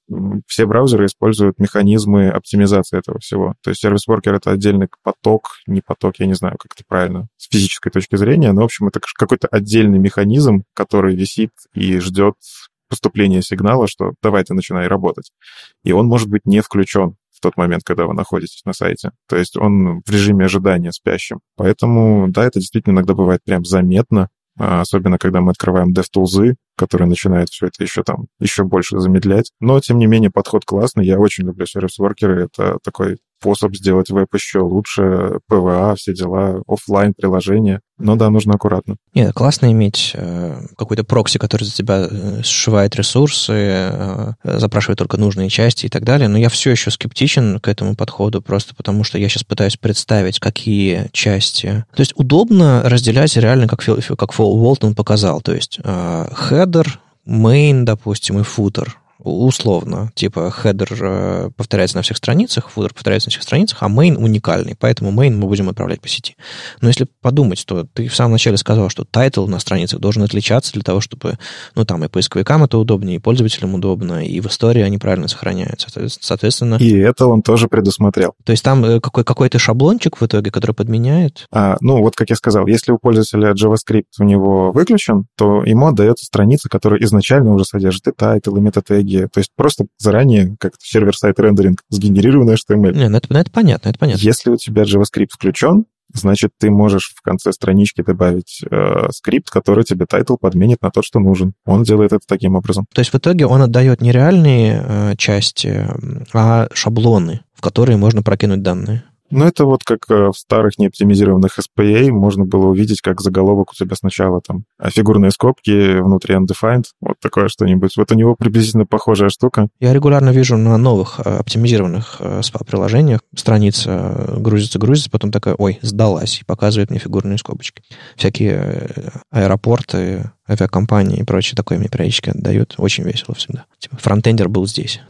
все браузеры используют механизмы оптимизации этого всего. То есть сервис-воркер — это отдельный поток, не поток, я не знаю, как это правильно, с физической точки зрения, но, в общем, это какой-то отдельный механизм, который висит и ждет поступления сигнала, что давай ты начинай работать. И он может быть не включен в тот момент, когда вы находитесь на сайте. То есть он в режиме ожидания спящим. Поэтому, да, это действительно иногда бывает прям заметно, а особенно когда мы открываем DevTools, который начинает все это еще там еще больше замедлять. Но, тем не менее, подход классный. Я очень люблю service worker ы. Это такой способ сделать веб еще лучше, PWA, все дела, офлайн приложения. Но да, нужно аккуратно. Нет, классно иметь э, какой-то прокси, который за тебя э, сшивает ресурсы, э, запрашивает только нужные части и так далее. Но я все еще скептичен к этому подходу, просто потому что я сейчас пытаюсь представить, какие части. То есть удобно разделять реально, как, Фил, как Фил Уолтон показал. То есть э, header, main, допустим, и footer условно, типа header э, повторяется на всех страницах, footer повторяется на всех страницах, а main уникальный, поэтому main мы будем отправлять по сети. Но если подумать, то ты в самом начале сказал, что title на страницах должен отличаться для того, чтобы, ну, там и поисковикам это удобнее, и пользователям удобно, и в истории они правильно сохраняются. Соответственно... И это он тоже предусмотрел. То есть там э, какой- какой-то шаблончик в итоге, который подменяет? А, ну, вот как я сказал, если у пользователя JavaScript у него выключен, то ему отдается страница, которая изначально уже содержит и title, и метатеги, технология. То есть просто заранее, как server-side рендеринг, сгенерированный HTML. Не, ну это, ну это понятно, это понятно. Если у тебя JavaScript включен, значит, ты можешь в конце странички добавить э, скрипт, который тебе title подменит на тот, что нужен. Он делает это таким образом. То есть в итоге он отдает не реальные э, части, а шаблоны, в которые можно прокинуть данные. Ну, это вот как э, в старых неоптимизированных SPA можно было увидеть, как заголовок у тебя сначала там а фигурные скобки внутри undefined, вот такое что-нибудь. Вот у него приблизительно похожая штука. Я регулярно вижу на новых э, оптимизированных SPA-приложениях э, страница грузится, грузится, потом такая, ой, сдалась, и показывает мне фигурные скобочки. Всякие аэропорты, авиакомпании и прочее такое мне периодически отдают. Очень весело всегда. Типа, фронтендер был здесь.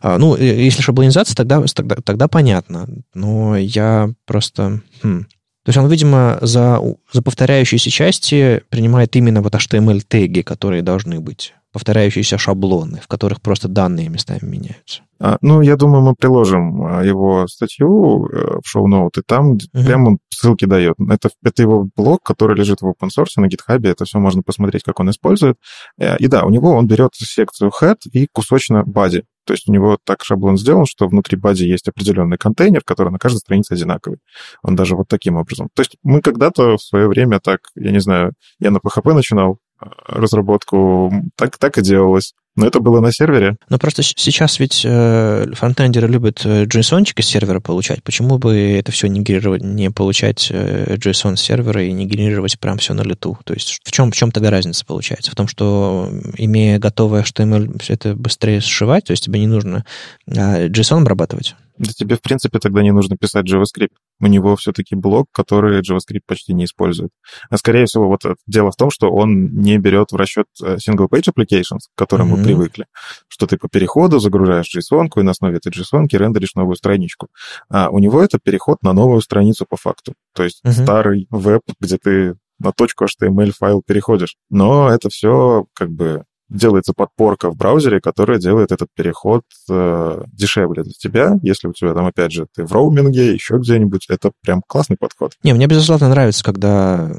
А, ну, если шаблонизация, тогда, тогда, тогда понятно. Но я просто... Хм. То есть он, видимо, за, за повторяющиеся части принимает именно вот HTML-теги, которые должны быть повторяющиеся шаблоны, в которых просто данные местами меняются. А, ну, я думаю, мы приложим а, его статью э, в шоу-ноут, и там uh-huh. прямо он ссылки дает. Это, это его блог, который лежит в open source на GitHub, это все можно посмотреть, как он использует. Э, и да, у него он берет секцию head и кусочно body. То есть у него так шаблон сделан, что внутри бади есть определенный контейнер, который на каждой странице одинаковый. Он даже вот таким образом. То есть мы когда-то в свое время так, я не знаю, я на PHP начинал, разработку, так, так и делалось. Но это было на сервере. Но просто сейчас ведь э, фронтендеры любят э, JSON из сервера получать. Почему бы это все не, генерировать, не получать э, JSON с сервера и не генерировать прям все на лету? То есть в чем, в чем тогда разница получается? В том, что имея готовое HTML, все это быстрее сшивать, то есть тебе не нужно а JSON обрабатывать? Да тебе, в принципе, тогда не нужно писать JavaScript. У него все-таки блок, который JavaScript почти не использует. А скорее всего, вот дело в том, что он не берет в расчет э, single-page applications, к которым mm-hmm. мы привыкли, что ты по переходу загружаешь JSON, и на основе этой JSON рендеришь новую страничку. А у него это переход на новую страницу по факту. То есть mm-hmm. старый веб, где ты на .html файл переходишь. Но это все как бы делается подпорка в браузере, которая делает этот переход э, дешевле для тебя. Если у тебя там, опять же, ты в роуминге, еще где-нибудь, это прям классный подход. Не, мне, безусловно, нравится, когда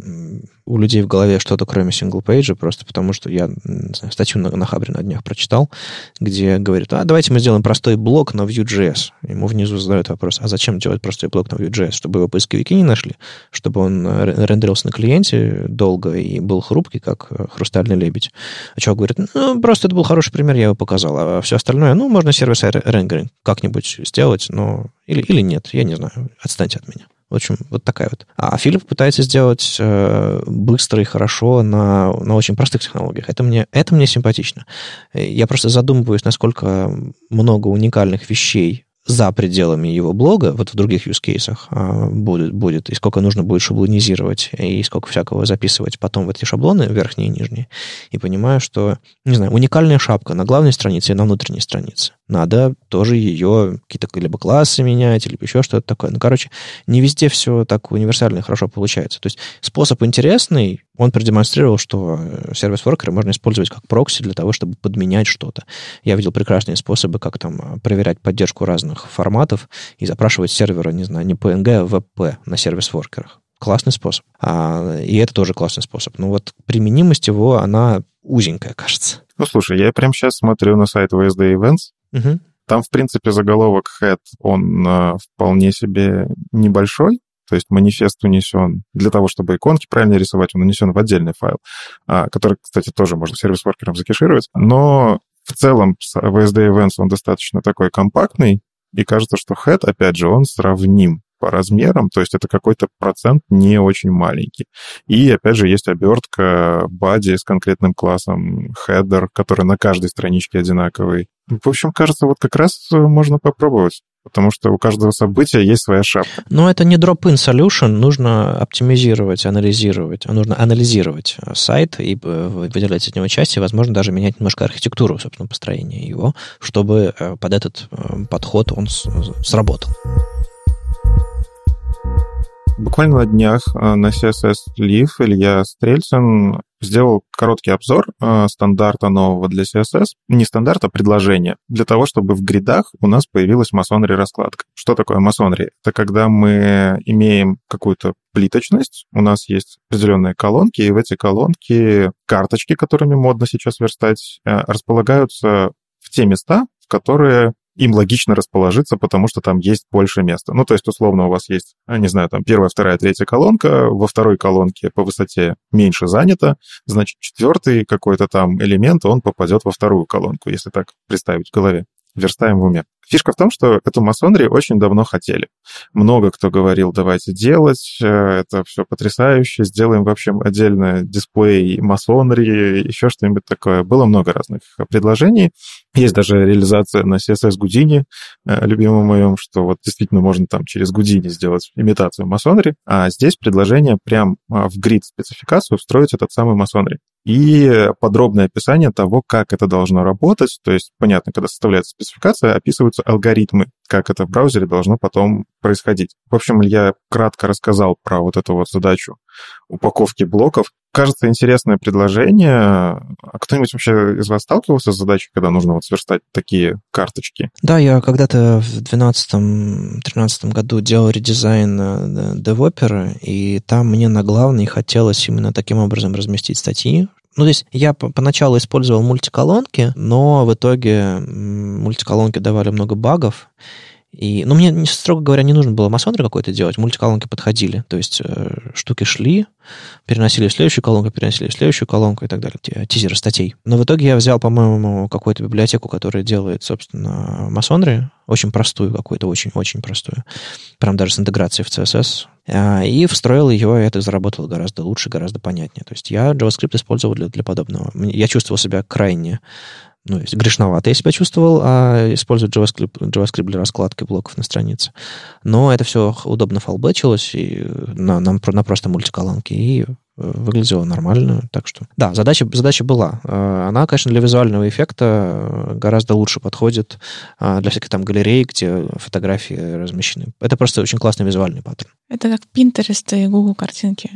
у людей в голове что-то кроме single-page а, просто потому что я знаю, статью на, на Хабре на днях прочитал, где говорит, а давайте мы сделаем простой блог на Vue.js. Ему внизу задают вопрос, а зачем делать простой блог на Vue.js? Чтобы его поисковики не нашли? Чтобы он рендерился на клиенте долго и был хрупкий, как хрустальный лебедь? А человек говорит, ну, просто это был хороший пример, я его показал. А все остальное, ну, можно сервис рендеринг как-нибудь сделать, но... Или, или нет, я не знаю. Отстаньте от меня. В общем, вот такая вот. А Филипп пытается сделать э, быстро и хорошо на, на очень простых технологиях. Это мне, это мне симпатично. Я просто задумываюсь, насколько много уникальных вещей за пределами его блога, вот в других use cases а, будет, будет, и сколько нужно будет шаблонизировать, и сколько всякого записывать потом в эти шаблоны, верхние и нижние, и понимаю, что, не знаю, уникальная шапка на главной странице и на внутренней странице. Надо тоже ее какие-то либо классы менять, либо еще что-то такое. Ну, короче, не везде все так универсально и хорошо получается. То есть способ интересный, он продемонстрировал, что э, сервис-воркеры можно использовать как прокси для того, чтобы подменять что-то. Я видел прекрасные способы, как там э, проверять поддержку разных форматов и запрашивать сервера, не знаю, не PNG, а WebP на сервис-воркерах. Классный способ. А, и это тоже классный способ. Но вот применимость его, она узенькая, кажется. Ну, слушай, я прямо сейчас смотрю на сайт VSD Events. Угу. Там, в принципе, заголовок head, он э, вполне себе небольшой, то есть манифест унесен для того, чтобы иконки правильно рисовать, он унесен в отдельный файл, а, который, кстати, тоже можно сервис-воркером закешировать. Но в целом VSD Events, он достаточно такой компактный, и кажется, что head, опять же, он сравним по размерам, то есть это какой-то процент не очень маленький. И, опять же, есть обертка бади с конкретным классом header, который на каждой страничке одинаковый. В общем, кажется, вот как раз можно попробовать потому что у каждого события есть своя шапка. Но это не drop-in solution, нужно оптимизировать, анализировать, нужно анализировать сайт и э, выделять из него части, возможно, даже менять немножко архитектуру, собственно, построения его, чтобы э, под этот э, подход он сработал. Буквально на днях э, на CSS Live Илья Стрельцин сделал короткий обзор э, стандарта нового для CSS. Не стандарта, а предложения. Для того, чтобы в гридах у нас появилась масонри раскладка. Что такое масонри? Это когда мы имеем какую-то плиточность, у нас есть определенные колонки, и в эти колонки карточки, которыми модно сейчас верстать, э, располагаются в те места, в которые им логично расположиться, потому что там есть больше места. Ну, то есть, условно, у вас есть, а, не знаю, там первая, вторая, третья колонка, во второй колонке по высоте меньше занято, значит, четвертый какой-то там элемент, он попадет во вторую колонку, если так представить в голове. Верстаем в уме. Фишка в том, что эту масонри очень давно хотели. Много кто говорил, давайте делать, э, это все потрясающе, сделаем вообще отдельно дисплей масонри, еще что-нибудь такое. Было много разных предложений. Есть даже реализация на CSS Гудини, э, любимом моем, что вот действительно можно там через Гудини сделать имитацию масонри, а здесь предложение прям а, в грид спецификацию встроить этот самый масонри и подробное описание того, как это должно работать. То есть, понятно, когда составляется спецификация, описываются алгоритмы, как это в браузере должно потом происходить. В общем, я кратко рассказал про вот эту вот задачу упаковки блоков. Кажется, интересное предложение. А кто-нибудь вообще из вас сталкивался с задачей, когда нужно вот сверстать такие карточки? Да, я когда-то в 2012-2013 году делал редизайн э, девопера, и там мне на главный хотелось именно таким образом разместить статьи, ну, то есть я поначалу использовал мультиколонки, но в итоге мультиколонки давали много багов, и, ну, мне, строго говоря, не нужно было массонер какой-то делать, мультиколонки подходили. То есть э, штуки шли, переносили в следующую колонку, переносили в следующую колонку и так далее, тизеры статей. Но в итоге я взял, по-моему, какую-то библиотеку, которая делает, собственно, масонри, очень простую какую-то, очень-очень простую, прям даже с интеграцией в CSS, а, и встроил ее, и это заработало гораздо лучше, гораздо понятнее. То есть я JavaScript использовал для, для подобного. Я чувствовал себя крайне ну, есть грешновато я себя чувствовал, а использовать JavaScript, JavaScript для раскладки блоков на странице. Но это все удобно фалбэчилось и на, на, на просто мультиколонке, и выглядело нормально. Так что, да, задача, задача была. Она, конечно, для визуального эффекта гораздо лучше подходит для всяких там галерей, где фотографии размещены. Это просто очень классный визуальный паттерн. Это как Pinterest и Google картинки.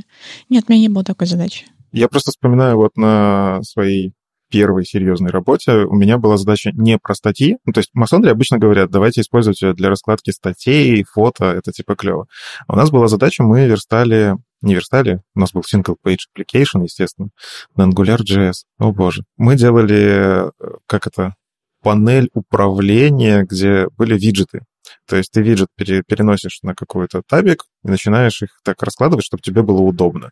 Нет, у меня не было такой задачи. Я просто вспоминаю вот на своей первой серьезной работе у меня была задача не про статьи. Ну, то есть масонри обычно говорят, давайте использовать для раскладки статей, фото, это типа клево. А у нас была задача, мы верстали, не верстали, у нас был single page application, естественно, на AngularJS. О боже. Мы делали, э, как это, панель управления, где были виджеты. То есть ты виджет пере, переносишь на какой-то табик и начинаешь их так раскладывать, чтобы тебе было удобно.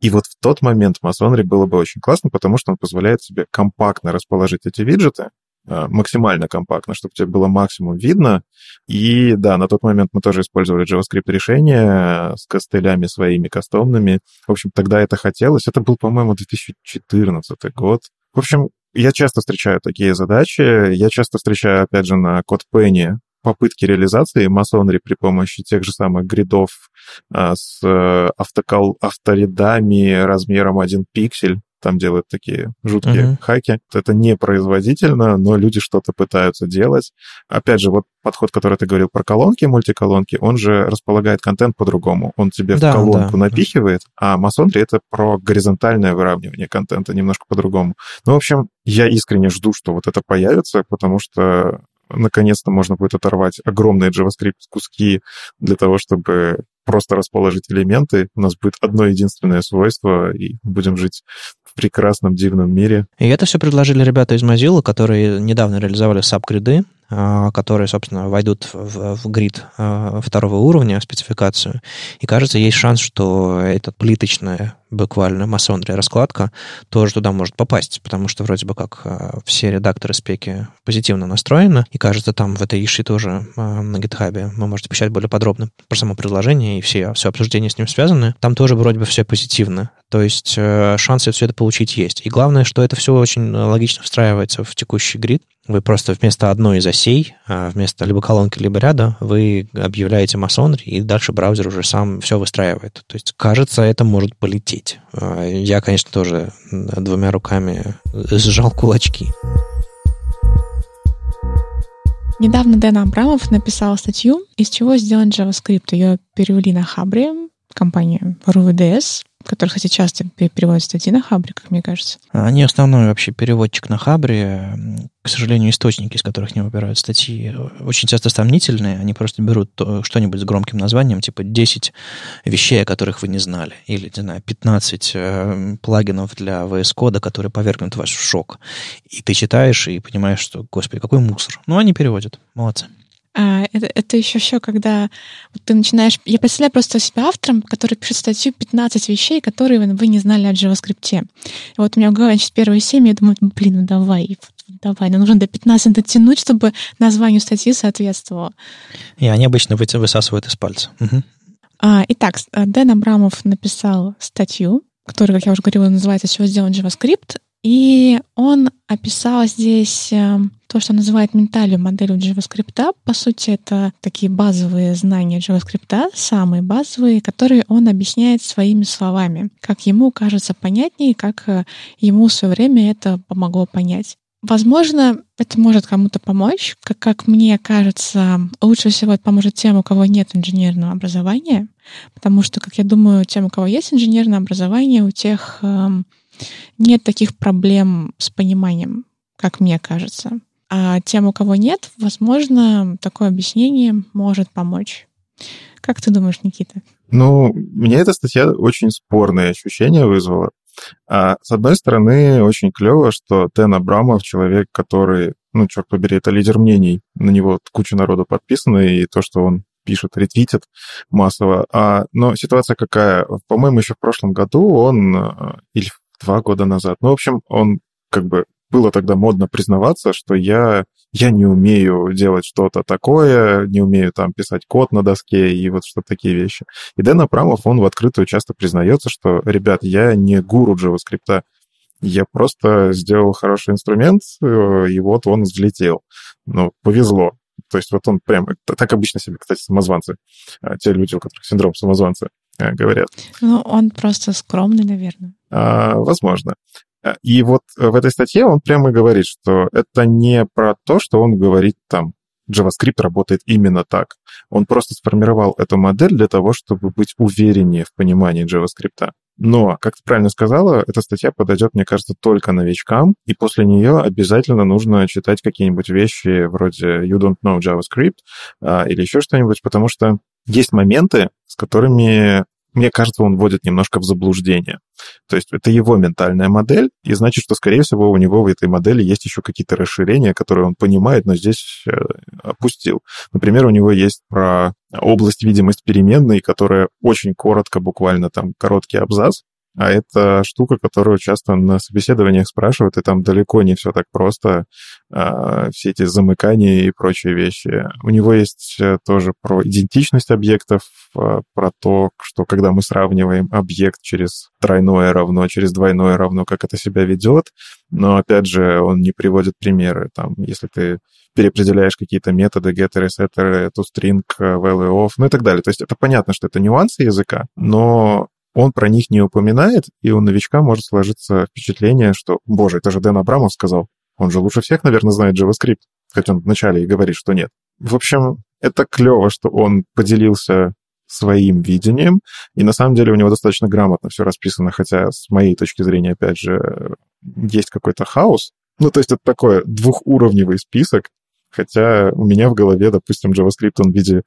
И вот в тот момент Masonry было бы очень классно, потому что он позволяет тебе компактно расположить эти виджеты, а, максимально компактно, чтобы тебе было максимум видно. И да, на тот момент мы тоже использовали JavaScript решения с костылями своими кастомными. В общем, тогда это хотелось. Это был, по-моему, 2014 год. В общем, я часто встречаю такие задачи. Я часто встречаю, опять же, на CodePenny попытки реализации масонри при помощи тех же самых гридов а, с э, автокол, авторядами размером 1 пиксель, там делают такие жуткие uh-huh. хаки. Это не производительно, но люди что-то пытаются делать. Опять же, вот подход, который ты говорил про колонки, мультиколонки, он же располагает контент по-другому. Он тебе да, в колонку да, напихивает, да. а масонри — это про горизонтальное выравнивание контента немножко по-другому. Ну, в общем, я искренне жду, что вот это появится, потому что наконец-то можно будет оторвать огромные JavaScript-куски для того, чтобы просто расположить элементы. У нас будет одно единственное свойство, и будем жить в прекрасном, дивном мире. И это все предложили ребята из Mozilla, которые недавно реализовали сабгриды, а, которые, собственно, войдут в, в грид а, второго уровня, спецификацию. И кажется, есть шанс, что эта плиточная буквально масонрия раскладка тоже туда может попасть, потому что вроде бы как а, все редакторы спеки позитивно настроены, и кажется, там в этой иши тоже на гитхабе вы можете почитать более подробно про само предложение и все, все обсуждения с ним связаны. Там тоже вроде бы все позитивно. То есть э, шансы все это получить есть. И главное, что это все очень логично встраивается в текущий грид. Вы просто вместо одной из осей, а вместо либо колонки, либо ряда, вы объявляете масонри, и дальше браузер уже сам все выстраивает. То есть, кажется, это может полететь. А, я, конечно, тоже двумя руками сжал кулачки. Недавно Дэн Абрамов написал статью, из чего сделан JavaScript. Ее перевели на Хабре, компания RUVDS, который, кстати, часто переводят статьи на Хабре, как мне кажется. Они основной вообще переводчик на Хабре. К сожалению, источники, из которых не выбирают статьи, очень часто сомнительные. Они просто берут что-нибудь с громким названием, типа 10 вещей, о которых вы не знали. Или, не знаю, 15 э, плагинов для VS Code, которые повергнут вас в шок. И ты читаешь и понимаешь, что, господи, какой мусор. Ну, они переводят. Молодцы. А, это, это еще все, когда вот ты начинаешь... Я представляю просто себя автором, который пишет статью 15 вещей, которые вы не знали о JavaScript. И вот у меня в голове значит, первые 7, я думаю, блин, ну давай, давай, нам нужно до 15 дотянуть, чтобы названию статьи соответствовало. И они обычно высасывают из пальца. Угу. А, итак, Дэн Абрамов написал статью, которая, как я уже говорила, называется «Все сделан JavaScript», и он описал здесь э, то, что называет менталью моделью JavaScript. По сути, это такие базовые знания JavaScript, самые базовые, которые он объясняет своими словами, как ему кажется понятнее, как э, ему в свое время это помогло понять. Возможно, это может кому-то помочь. Как, как мне кажется, лучше всего это поможет тем, у кого нет инженерного образования, потому что, как я думаю, тем, у кого есть инженерное образование, у тех эм, нет таких проблем с пониманием, как мне кажется. А тем, у кого нет, возможно, такое объяснение может помочь. Как ты думаешь, Никита? Ну, мне эта статья очень спорные ощущения вызвала. А, с одной стороны, очень клево, что Тен Абрамов человек, который, ну, черт побери, это лидер мнений. На него куча народу подписано, и то, что он пишет, ретвитит массово. А, но ситуация какая? По-моему, еще в прошлом году он, э, или два года назад. Ну, в общем, он как бы было тогда модно признаваться, что я, я не умею делать что-то такое, не умею там писать код на доске и вот что такие вещи. И Дэн Абрамов, он в открытую часто признается, что, ребят, я не гуру JavaScript, я просто сделал хороший инструмент, э, и вот он взлетел. Ну, повезло. То есть вот он прям... Так обычно себе, кстати, самозванцы, э, те люди, у которых синдром самозванца, говорят. Ну, он просто скромный, наверное. А, возможно. И вот в этой статье он прямо говорит, что это не про то, что он говорит там, JavaScript работает именно так. Он просто сформировал эту модель для того, чтобы быть увереннее в понимании JavaScript. Но, как ты правильно сказала, эта статья подойдет, мне кажется, только новичкам, и после нее обязательно нужно читать какие-нибудь вещи вроде You don't know JavaScript а, или еще что-нибудь, потому что есть моменты, с которыми мне кажется, он вводит немножко в заблуждение. То есть это его ментальная модель, и значит, что, скорее всего, у него в этой модели есть еще какие-то расширения, которые он понимает, но здесь э, опустил. Например, у него есть про область видимость переменной, которая очень коротко, буквально там короткий абзац, а это штука, которую часто на собеседованиях спрашивают, и там далеко не все так просто, а, все эти замыкания и прочие вещи. У него есть э, тоже про идентичность объектов, а, про то, что когда мы сравниваем объект через тройное равно, через двойное равно, как это себя ведет. Но, опять же, он не приводит примеры. Там, если ты переопределяешь какие-то методы, getter, setter, toString, value of, ну и так далее. То есть это понятно, что это нюансы языка, но он про них не упоминает, и у новичка может сложиться впечатление, что, боже, это же Дэн Абрамов сказал. Он же лучше всех, наверное, знает JavaScript. Хотя он вначале и говорит, что нет. В общем, это клево, что он поделился своим видением, и на самом деле у него достаточно грамотно все расписано, хотя с моей точки зрения, опять же, есть какой-то хаос. Ну, то есть это такой двухуровневый список, хотя у меня в голове, допустим, JavaScript он в виде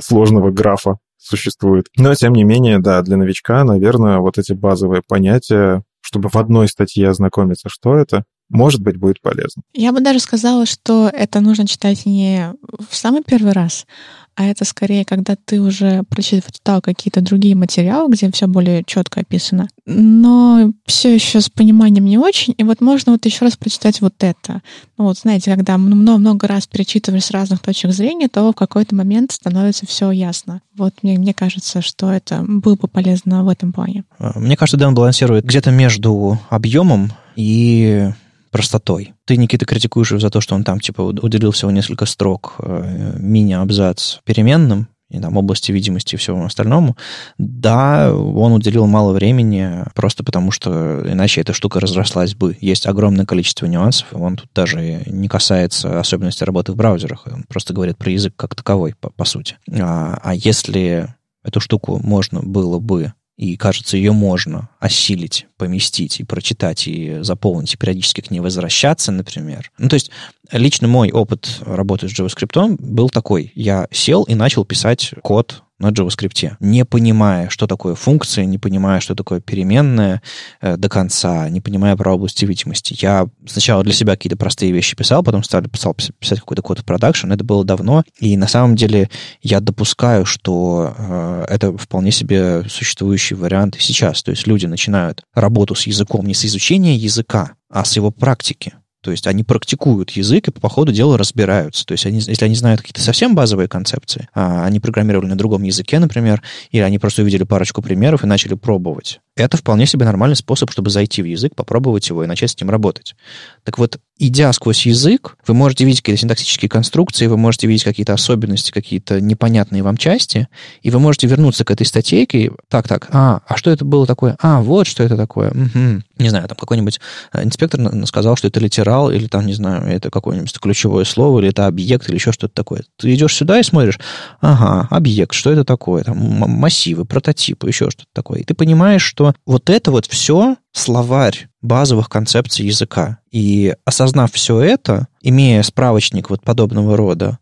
сложного графа существует. Но, тем не менее, да, для новичка, наверное, вот эти базовые понятия, чтобы в одной статье ознакомиться, что это, может быть, будет полезно. Я бы даже сказала, что это нужно читать не в самый первый раз, а это скорее, когда ты уже прочитал какие-то другие материалы, где все более четко описано, но все еще с пониманием не очень, и вот можно вот еще раз прочитать вот это. Ну вот, знаете, когда много-много раз перечитываешь с разных точек зрения, то в какой-то момент становится все ясно. Вот мне, мне кажется, что это было бы полезно в этом плане. Мне кажется, Дэн балансирует где-то между объемом и простотой. Ты, Никита, критикуешь его за то, что он там, типа, уделил всего несколько строк э, мини-абзац переменным, и там области видимости и всему остальному, да, он уделил мало времени, просто потому что иначе эта штука разрослась бы. Есть огромное количество нюансов, он тут даже не касается особенностей работы в браузерах, он просто говорит про язык как таковой, по, по сути. А, а если эту штуку можно было бы и, кажется, ее можно осилить, поместить и прочитать, и заполнить, и периодически к ней возвращаться, например. Ну, то есть, лично мой опыт работы с JavaScript был такой. Я сел и начал писать код на JavaScript, не понимая, что такое функция, не понимая, что такое переменная э, до конца, не понимая про области видимости. Я сначала для себя какие-то простые вещи писал, потом стал писал, писать какой-то код в продакшн. Это было давно, и на самом деле я допускаю, что э, это вполне себе существующий вариант и сейчас. То есть люди начинают работу с языком не с изучения языка, а с его практики. То есть они практикуют язык и по ходу дела разбираются. То есть они, если они знают какие-то совсем базовые концепции, а они программировали на другом языке, например, или они просто увидели парочку примеров и начали пробовать, это вполне себе нормальный способ, чтобы зайти в язык, попробовать его и начать с ним работать. Так вот, идя сквозь язык, вы можете видеть какие-то синтаксические конструкции, вы можете видеть какие-то особенности, какие-то непонятные вам части, и вы можете вернуться к этой статейке так, так, а, а что это было такое? А, вот что это такое. Угу. Не знаю, там какой-нибудь э, инспектор сказал, что это литерал, или там, не знаю, это какое-нибудь ключевое слово, или это объект, или еще что-то такое. Ты идешь сюда и смотришь, ага, объект, что это такое? Там массивы, прототипы, еще что-то такое. И ты понимаешь, что что вот это вот все словарь базовых концепций языка. И осознав все это, имея справочник вот подобного рода,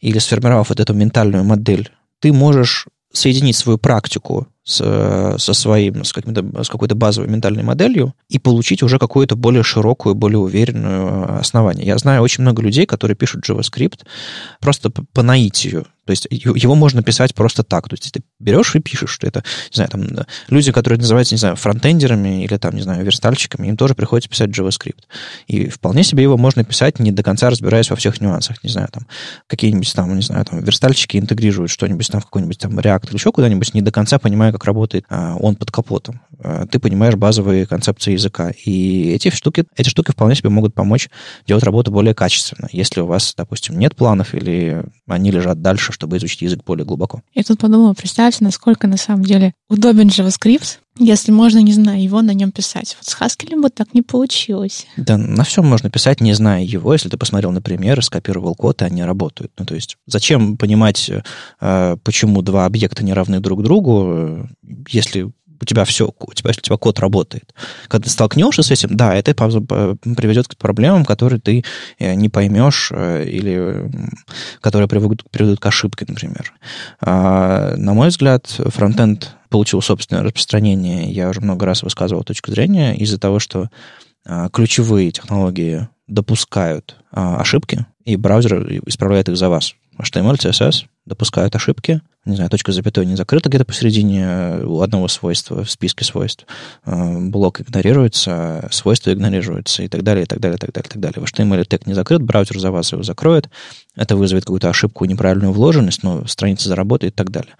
или сформировав вот эту ментальную модель, ты можешь соединить свою практику с, со своим, с, с какой-то базовой ментальной моделью и получить уже какую-то более широкую, более уверенную основание. Я знаю очень много людей, которые пишут JavaScript просто по наитию. То есть его можно писать просто так. То есть ты берешь и пишешь, что это, не знаю, там люди, которые называются, не знаю, фронтендерами или там, не знаю, верстальщиками, им тоже приходится писать JavaScript. И вполне себе его можно писать, не до конца разбираясь во всех нюансах. Не знаю, там, какие-нибудь там, не знаю, там, верстальщики интегрируют что-нибудь там в какой-нибудь там React или еще куда-нибудь, не до конца понимая, как работает а, он под капотом. А, ты понимаешь базовые концепции языка. И эти штуки, эти штуки вполне себе могут помочь делать работу более качественно. Если у вас, допустим, нет планов или они лежат дальше, чтобы изучить язык более глубоко. Я тут подумала, представьте, насколько на самом деле удобен JavaScript, если можно, не зная его, на нем писать. Вот с Haskell бы так не получилось. Да, на всем можно писать, не зная его. Если ты посмотрел на примеры, скопировал код, и они работают. Ну, то есть зачем понимать, э, почему два объекта не равны друг другу, э, если у тебя все, у тебя, у тебя код работает. Когда ты столкнешься с этим, да, это приведет к проблемам, которые ты э, не поймешь э, или которые приведут, приведут к ошибке, например. А, на мой взгляд, фронтенд получил собственное распространение. Я уже много раз высказывал точку зрения из-за того, что а, ключевые технологии допускают а, ошибки, и браузер исправляет их за вас. HTML, CSS допускают ошибки, не знаю, точка запятой не закрыта где-то посередине э, у одного свойства в списке свойств. Э, блок игнорируется, свойства игнорируются и так далее, и так далее, и так далее, и так далее. В HTML тег не закрыт, браузер за вас его закроет. Это вызовет какую-то ошибку, неправильную вложенность, но страница заработает и так далее.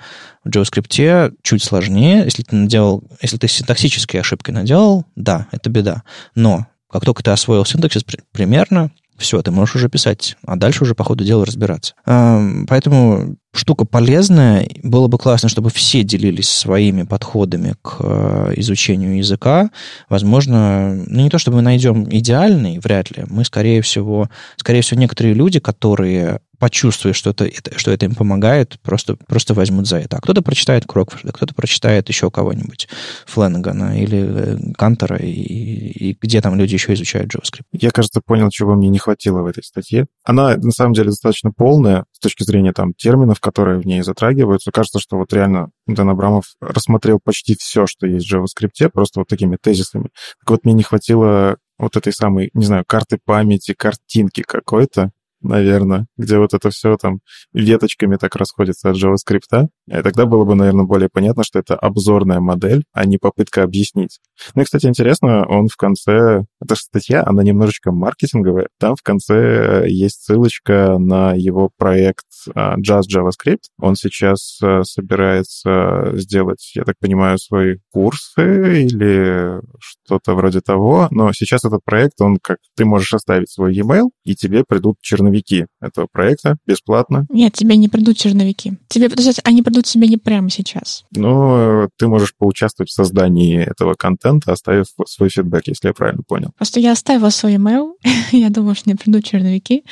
В JavaScript чуть сложнее. Если ты наделал, если ты синтаксические ошибки наделал, да, это беда. Но как только ты освоил синтаксис примерно, все, ты можешь уже писать, а дальше уже по ходу дела разбираться. Поэтому штука полезная. Было бы классно, чтобы все делились своими подходами к э, изучению языка. Возможно, ну не то, чтобы мы найдем идеальный, вряд ли. Мы, скорее всего, скорее всего, некоторые люди, которые почувствуют, что это, что это им помогает, просто, просто возьмут за это. А кто-то прочитает Крокфорда, кто-то прочитает еще кого-нибудь, Фленнегана или Кантера, и, и где там люди еще изучают JavaScript. Я, кажется, понял, чего мне не хватило в этой статье. Она, на самом деле, достаточно полная с точки зрения там терминов, которые в ней затрагиваются. Кажется, что вот реально Дэн Абрамов рассмотрел почти все, что есть в JavaScript, просто вот такими тезисами. Так вот, мне не хватило вот этой самой, не знаю, карты памяти, картинки какой-то, наверное, где вот это все там веточками так расходится от JavaScript. И тогда было бы, наверное, более понятно, что это обзорная модель, а не попытка объяснить. Ну и, кстати, интересно, он в конце... Эта статья, она немножечко маркетинговая. Там в конце есть ссылочка на его проект а, Just JavaScript. Он сейчас а, собирается сделать, я так понимаю, свои курсы или что-то вроде того. Но сейчас этот проект, он как... Ты можешь оставить свой e-mail, и тебе придут черновики этого проекта бесплатно. Нет, тебе не придут черновики. Тебе, то есть они придут тебе не прямо сейчас. Ну, ты можешь поучаствовать в создании этого контента, оставив свой фидбэк, если я правильно понял. Просто я оставила свой email, я думаю, что мне придут черновики,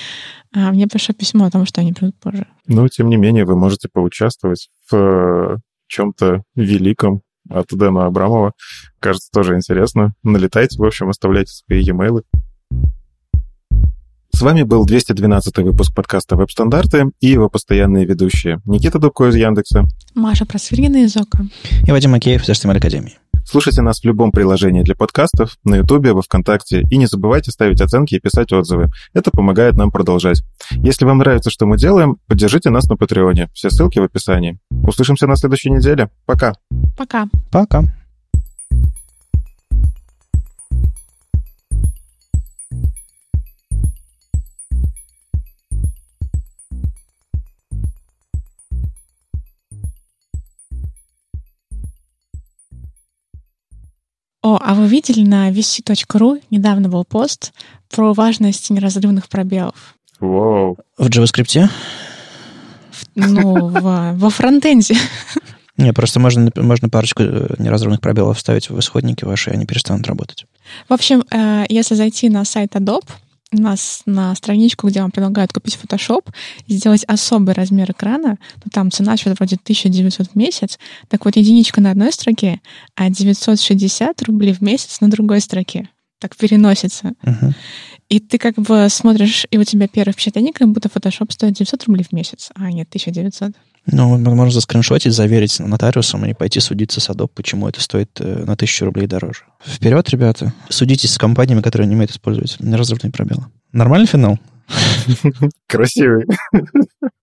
а мне пришло письмо о том, что они придут позже. Но, тем не менее, вы можете поучаствовать в э, чем-то великом от Дэна Абрамова. Кажется, тоже интересно. Налетайте, в общем, оставляйте свои e-mail. С вами был 212 выпуск подкаста «Веб-стандарты» и его постоянные ведущие Никита Дубко из Яндекса, Маша Просвиргина из ОКО и Вадим Макеев из HTML Академии. Слушайте нас в любом приложении для подкастов, на Ютубе, во Вконтакте, и не забывайте ставить оценки и писать отзывы. Это помогает нам продолжать. Если вам нравится, что мы делаем, поддержите нас на Патреоне. Все ссылки в описании. Услышимся на следующей неделе. Пока. Пока. Пока. О, а вы видели на vc.ru недавно был пост про важность неразрывных пробелов? Вау. В JavaScript? Ну, в, во фронтенде. Не, просто можно, можно парочку э, неразрывных пробелов вставить в исходники ваши, и они перестанут работать. В общем, э, если зайти на сайт Adobe, нас на страничку, где вам предлагают купить Photoshop, сделать особый размер экрана, ну, там цена что-то вроде 1900 в месяц, так вот единичка на одной строке, а 960 рублей в месяц на другой строке. Так переносится. Uh-huh. И ты как бы смотришь, и у тебя первое впечатление, как будто Photoshop стоит 900 рублей в месяц, а нет, 1900. Ну, можно заскриншотить, заверить нотариусом и пойти судиться с Adobe, почему это стоит э, на тысячу рублей дороже. Вперед, ребята. Судитесь с компаниями, которые не умеют использовать неразрывные пробелы. Нормальный финал? Красивый.